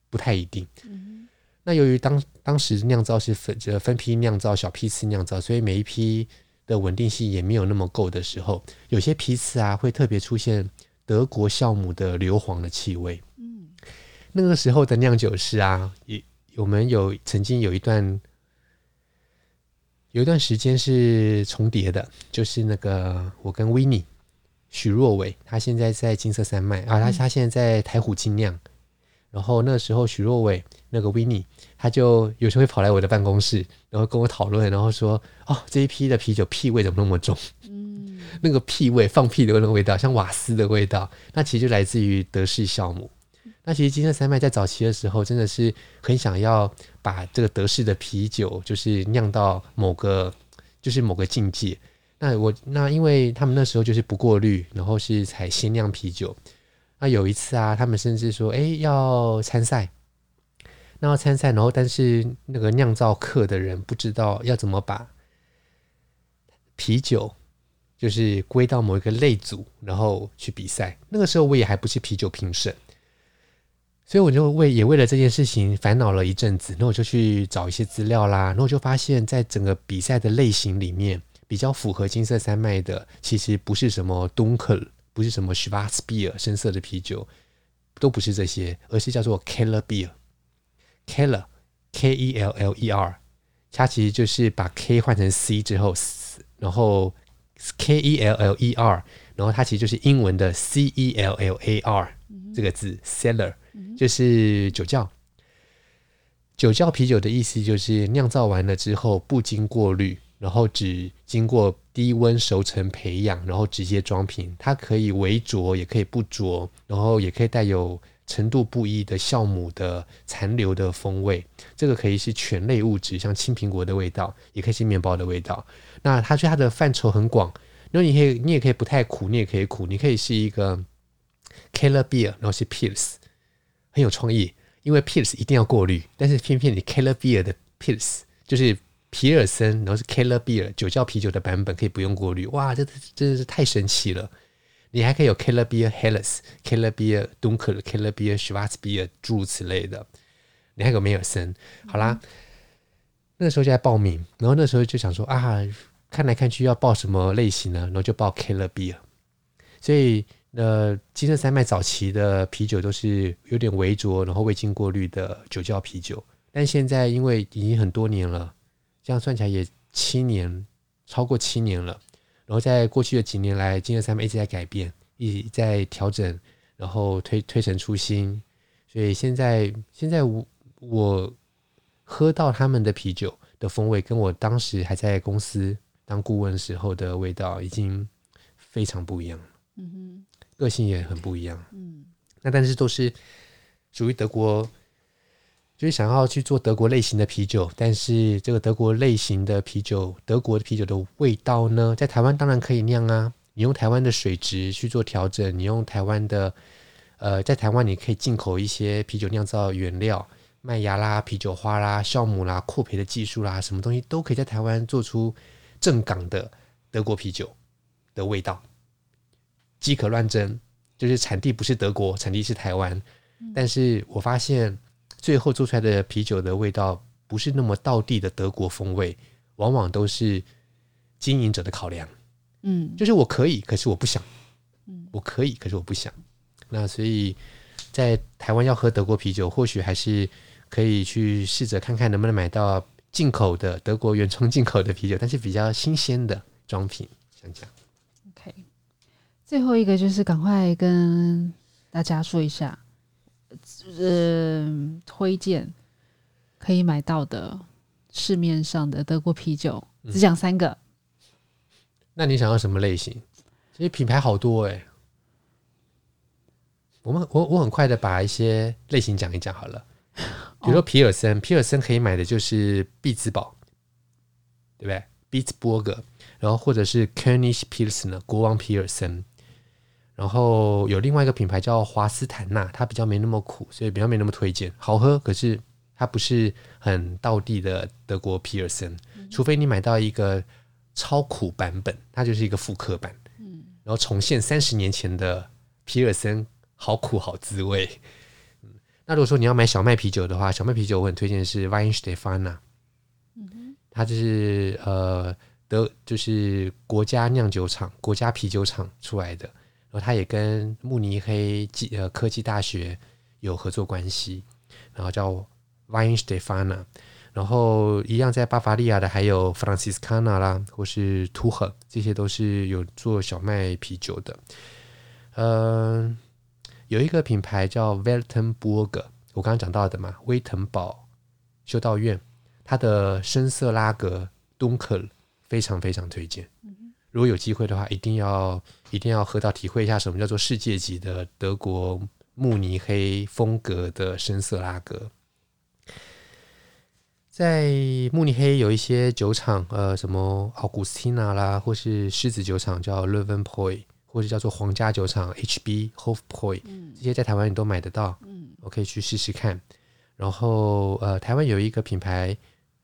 不太一定。嗯、那由于当当时酿造是分呃分批酿造、小批次酿造，所以每一批的稳定性也没有那么够的时候，有些批次啊会特别出现德国酵母的硫磺的气味。嗯那个时候的酿酒师啊，也我们有曾经有一段有一段时间是重叠的，就是那个我跟维尼许若伟，他现在在金色山脉啊，他他现在在台虎精酿，然后那时候许若伟那个维尼，他就有时候会跑来我的办公室，然后跟我讨论，然后说哦，这一批的啤酒屁味怎么那么重？嗯，[laughs] 那个屁味放屁的那个味道，像瓦斯的味道，那其实就来自于德式酵母。那其实金色山脉在早期的时候，真的是很想要把这个德式的啤酒，就是酿到某个，就是某个境界。那我那因为他们那时候就是不过滤，然后是采鲜酿啤酒。那有一次啊，他们甚至说，哎，要参赛，那要参赛，然后但是那个酿造课的人不知道要怎么把啤酒，就是归到某一个类组，然后去比赛。那个时候我也还不是啤酒评审。所以我就为也为了这件事情烦恼了一阵子，那我就去找一些资料啦，然后我就发现，在整个比赛的类型里面，比较符合金色山脉的，其实不是什么 Dunkel，不是什么 Schwarzbier 深色的啤酒，都不是这些，而是叫做 Keller Beer Beer，Keller K E L L E R，它其实就是把 K 换成 C 之后，然后 K E L L E R，然后它其实就是英文的 C E L L A R 这个字 Cellar。就是酒窖，酒窖啤酒的意思就是酿造完了之后不经过滤，然后只经过低温熟成培养，然后直接装瓶。它可以微浊，也可以不浊，然后也可以带有程度不一的酵母的残留的风味。这个可以是醛类物质，像青苹果的味道，也可以是面包的味道。那它说它的范畴很广，然后你可以，你也可以不太苦，你也可以苦，你可以是一个 Keller Beer，然后是 Pils。很有创意，因为 Pils 一定要过滤，但是偏偏你 Keller Beer 的 Pils 就是皮尔森，然后是 Keller Beer 酒窖啤酒的版本可以不用过滤，哇，这真的是太神奇了！你还可以有 Keller Beer Helles、Keller Beer Dunkel、Keller Beer Schwarzbier 诸如此类的，你还有梅尔森。好啦，嗯、那个时候就在报名，然后那时候就想说啊，看来看去要报什么类型呢？然后就报 Keller Beer，所以。呃金色山脉早期的啤酒都是有点微浊，然后未经过滤的酒窖啤酒。但现在因为已经很多年了，这样算起来也七年，超过七年了。然后在过去的几年来，金色三麦一直在改变，一直在调整，然后推推陈出新。所以现在现在我我喝到他们的啤酒的风味，跟我当时还在公司当顾问时候的味道已经非常不一样。嗯哼。个性也很不一样，嗯，那但是都是属于德国，就是想要去做德国类型的啤酒，但是这个德国类型的啤酒，德国的啤酒的味道呢，在台湾当然可以酿啊，你用台湾的水质去做调整，你用台湾的，呃，在台湾你可以进口一些啤酒酿造原料，麦芽啦、啤酒花啦、酵母啦、扩培的技术啦，什么东西都可以在台湾做出正港的德国啤酒的味道。饥渴乱真，就是产地不是德国，产地是台湾。但是我发现最后做出来的啤酒的味道不是那么道地的德国风味，往往都是经营者的考量。嗯，就是我可以，可是我不想。嗯，我可以，可是我不想。那所以在台湾要喝德国啤酒，或许还是可以去试着看看能不能买到进口的德国原装进口的啤酒，但是比较新鲜的装瓶，像这样。最后一个就是赶快跟大家说一下，呃，推荐可以买到的市面上的德国啤酒，只讲三个。嗯、那你想要什么类型？其实品牌好多哎、欸。我们我我很快的把一些类型讲一讲好了。[laughs] 比如说皮尔森，哦、皮尔森可以买的就是碧兹堡，对不对？碧兹伯格，然后或者是 Kernish Pilsner 国王皮尔森。然后有另外一个品牌叫华斯坦纳，它比较没那么苦，所以比较没那么推荐。好喝，可是它不是很道地的德国皮尔森，除非你买到一个超苦版本，它就是一个复刻版。嗯，然后重现三十年前的皮尔森，好苦好滋味。嗯，那如果说你要买小麦啤酒的话，小麦啤酒我很推荐的是 Weihenstephaner。嗯哼，它就是呃德就是国家酿酒厂、国家啤酒厂出来的。然后他也跟慕尼黑技呃科技大学有合作关系，然后叫 Weihenstephaner，然后一样在巴伐利亚的还有 Franciscana 啦，或是 t u h e 这些都是有做小麦啤酒的。嗯，有一个品牌叫 Weltenburg，我刚刚讲到的嘛，威腾堡修道院，它的深色拉格 Dunkel 非常非常推荐。如果有机会的话，一定要一定要喝到，体会一下什么叫做世界级的德国慕尼黑风格的深色拉格。在慕尼黑有一些酒厂，呃，什么奥古斯蒂娜啦，或是狮子酒厂叫 Löwenbräu，或是叫做皇家酒厂 HB Hofbräu，这些在台湾你都买得到，嗯，我可以去试试看。然后呃，台湾有一个品牌，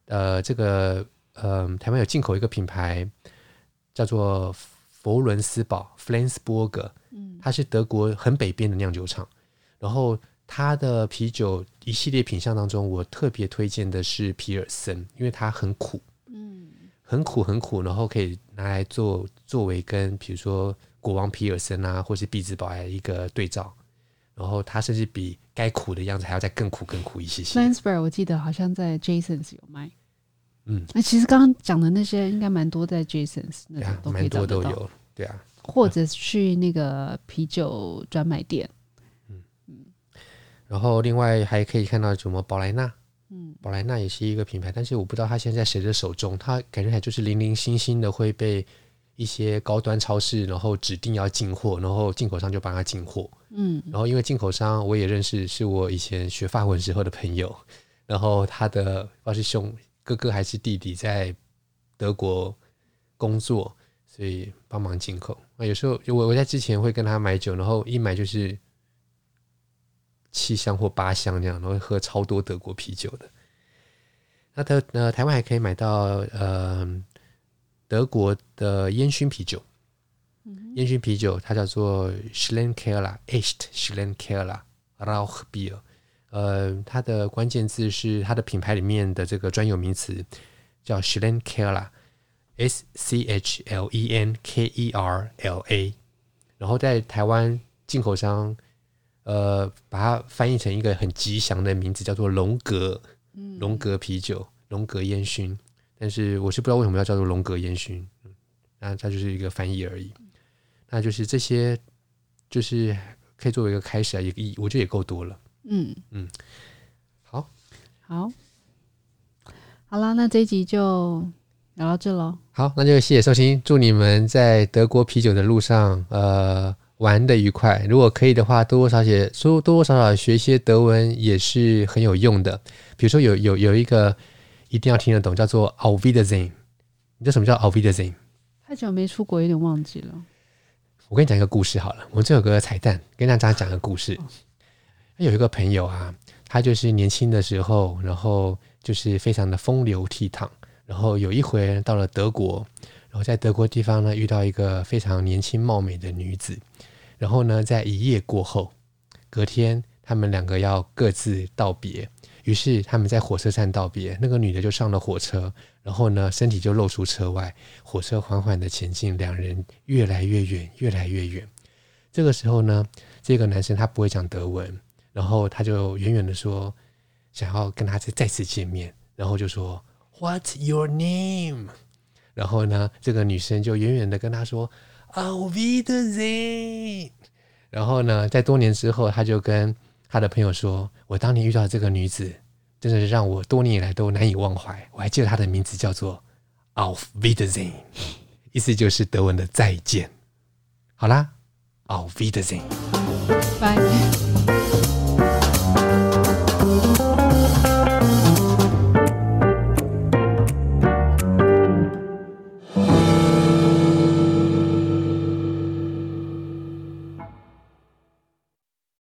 呃，这个呃，台湾有进口一个品牌。叫做佛伦斯堡 （Flensburg），它是德国很北边的酿酒厂。然后它的啤酒一系列品相当中，我特别推荐的是皮尔森，因为它很苦，嗯，很苦很苦，然后可以拿来做作为跟比如说国王皮尔森啊，或是毕兹堡来一个对照。然后它甚至比该苦的样子还要再更苦更苦一些些。Flensburg 我记得好像在 Jasons 有卖。嗯，那其实刚刚讲的那些应该蛮多，在 Jasons 那种都可以找得到，蛮多都有，对啊，或者去那个啤酒专卖店，嗯。嗯，然后另外还可以看到什么宝莱纳，嗯，宝莱纳也是一个品牌，但是我不知道它现在谁的手中，它感觉还就是零零星星的会被一些高端超市然后指定要进货，然后进口商就帮他进货，嗯，然后因为进口商我也认识，是我以前学法文时候的朋友，然后他的不知道是兄。哥哥还是弟弟在德国工作，所以帮忙进口。那有时候我我在之前会跟他买酒，然后一买就是七箱或八箱这样，然后喝超多德国啤酒的。那台呃台湾还可以买到呃德国的烟熏啤酒，烟熏啤酒它叫做 Schlenkerla Echt Schlenkerla Rauchbier。呃，它的关键字是它的品牌里面的这个专有名词叫 Schlenkerla，S C H L E N K E R L A，然后在台湾进口商呃把它翻译成一个很吉祥的名字，叫做龙格，龙格啤酒，龙格烟熏。但是我是不知道为什么要叫做龙格烟熏，那它就是一个翻译而已。那就是这些，就是可以作为一个开始啊，也我觉得也够多了。嗯嗯，好，好，好啦，那这一集就聊到这喽。好，那就谢谢收听，祝你们在德国啤酒的路上，呃，玩的愉快。如果可以的话，多多少少说多多少少学一些德文也是很有用的。比如说有有有一个一定要听得懂，叫做 Auf Wiedersehen。你知道什么叫 Auf Wiedersehen？太久没出国，有点忘记了。我跟你讲一个故事好了，我这有个彩蛋，跟大家讲个故事。有一个朋友啊，他就是年轻的时候，然后就是非常的风流倜傥，然后有一回到了德国，然后在德国地方呢遇到一个非常年轻貌美的女子，然后呢在一夜过后，隔天他们两个要各自道别，于是他们在火车站道别，那个女的就上了火车，然后呢身体就露出车外，火车缓缓的前进，两人越来越远，越来越远。这个时候呢，这个男生他不会讲德文。然后他就远远的说，想要跟他再再次见面，然后就说 What's your name？然后呢，这个女生就远远的跟他说 a l v i d e r e。然后呢，在多年之后，他就跟他的朋友说，我当年遇到这个女子，真的是让我多年以来都难以忘怀。我还记得她的名字叫做 Auf Wiedersehen，意思就是德文的再见。好啦，Auf Wiedersehen，拜。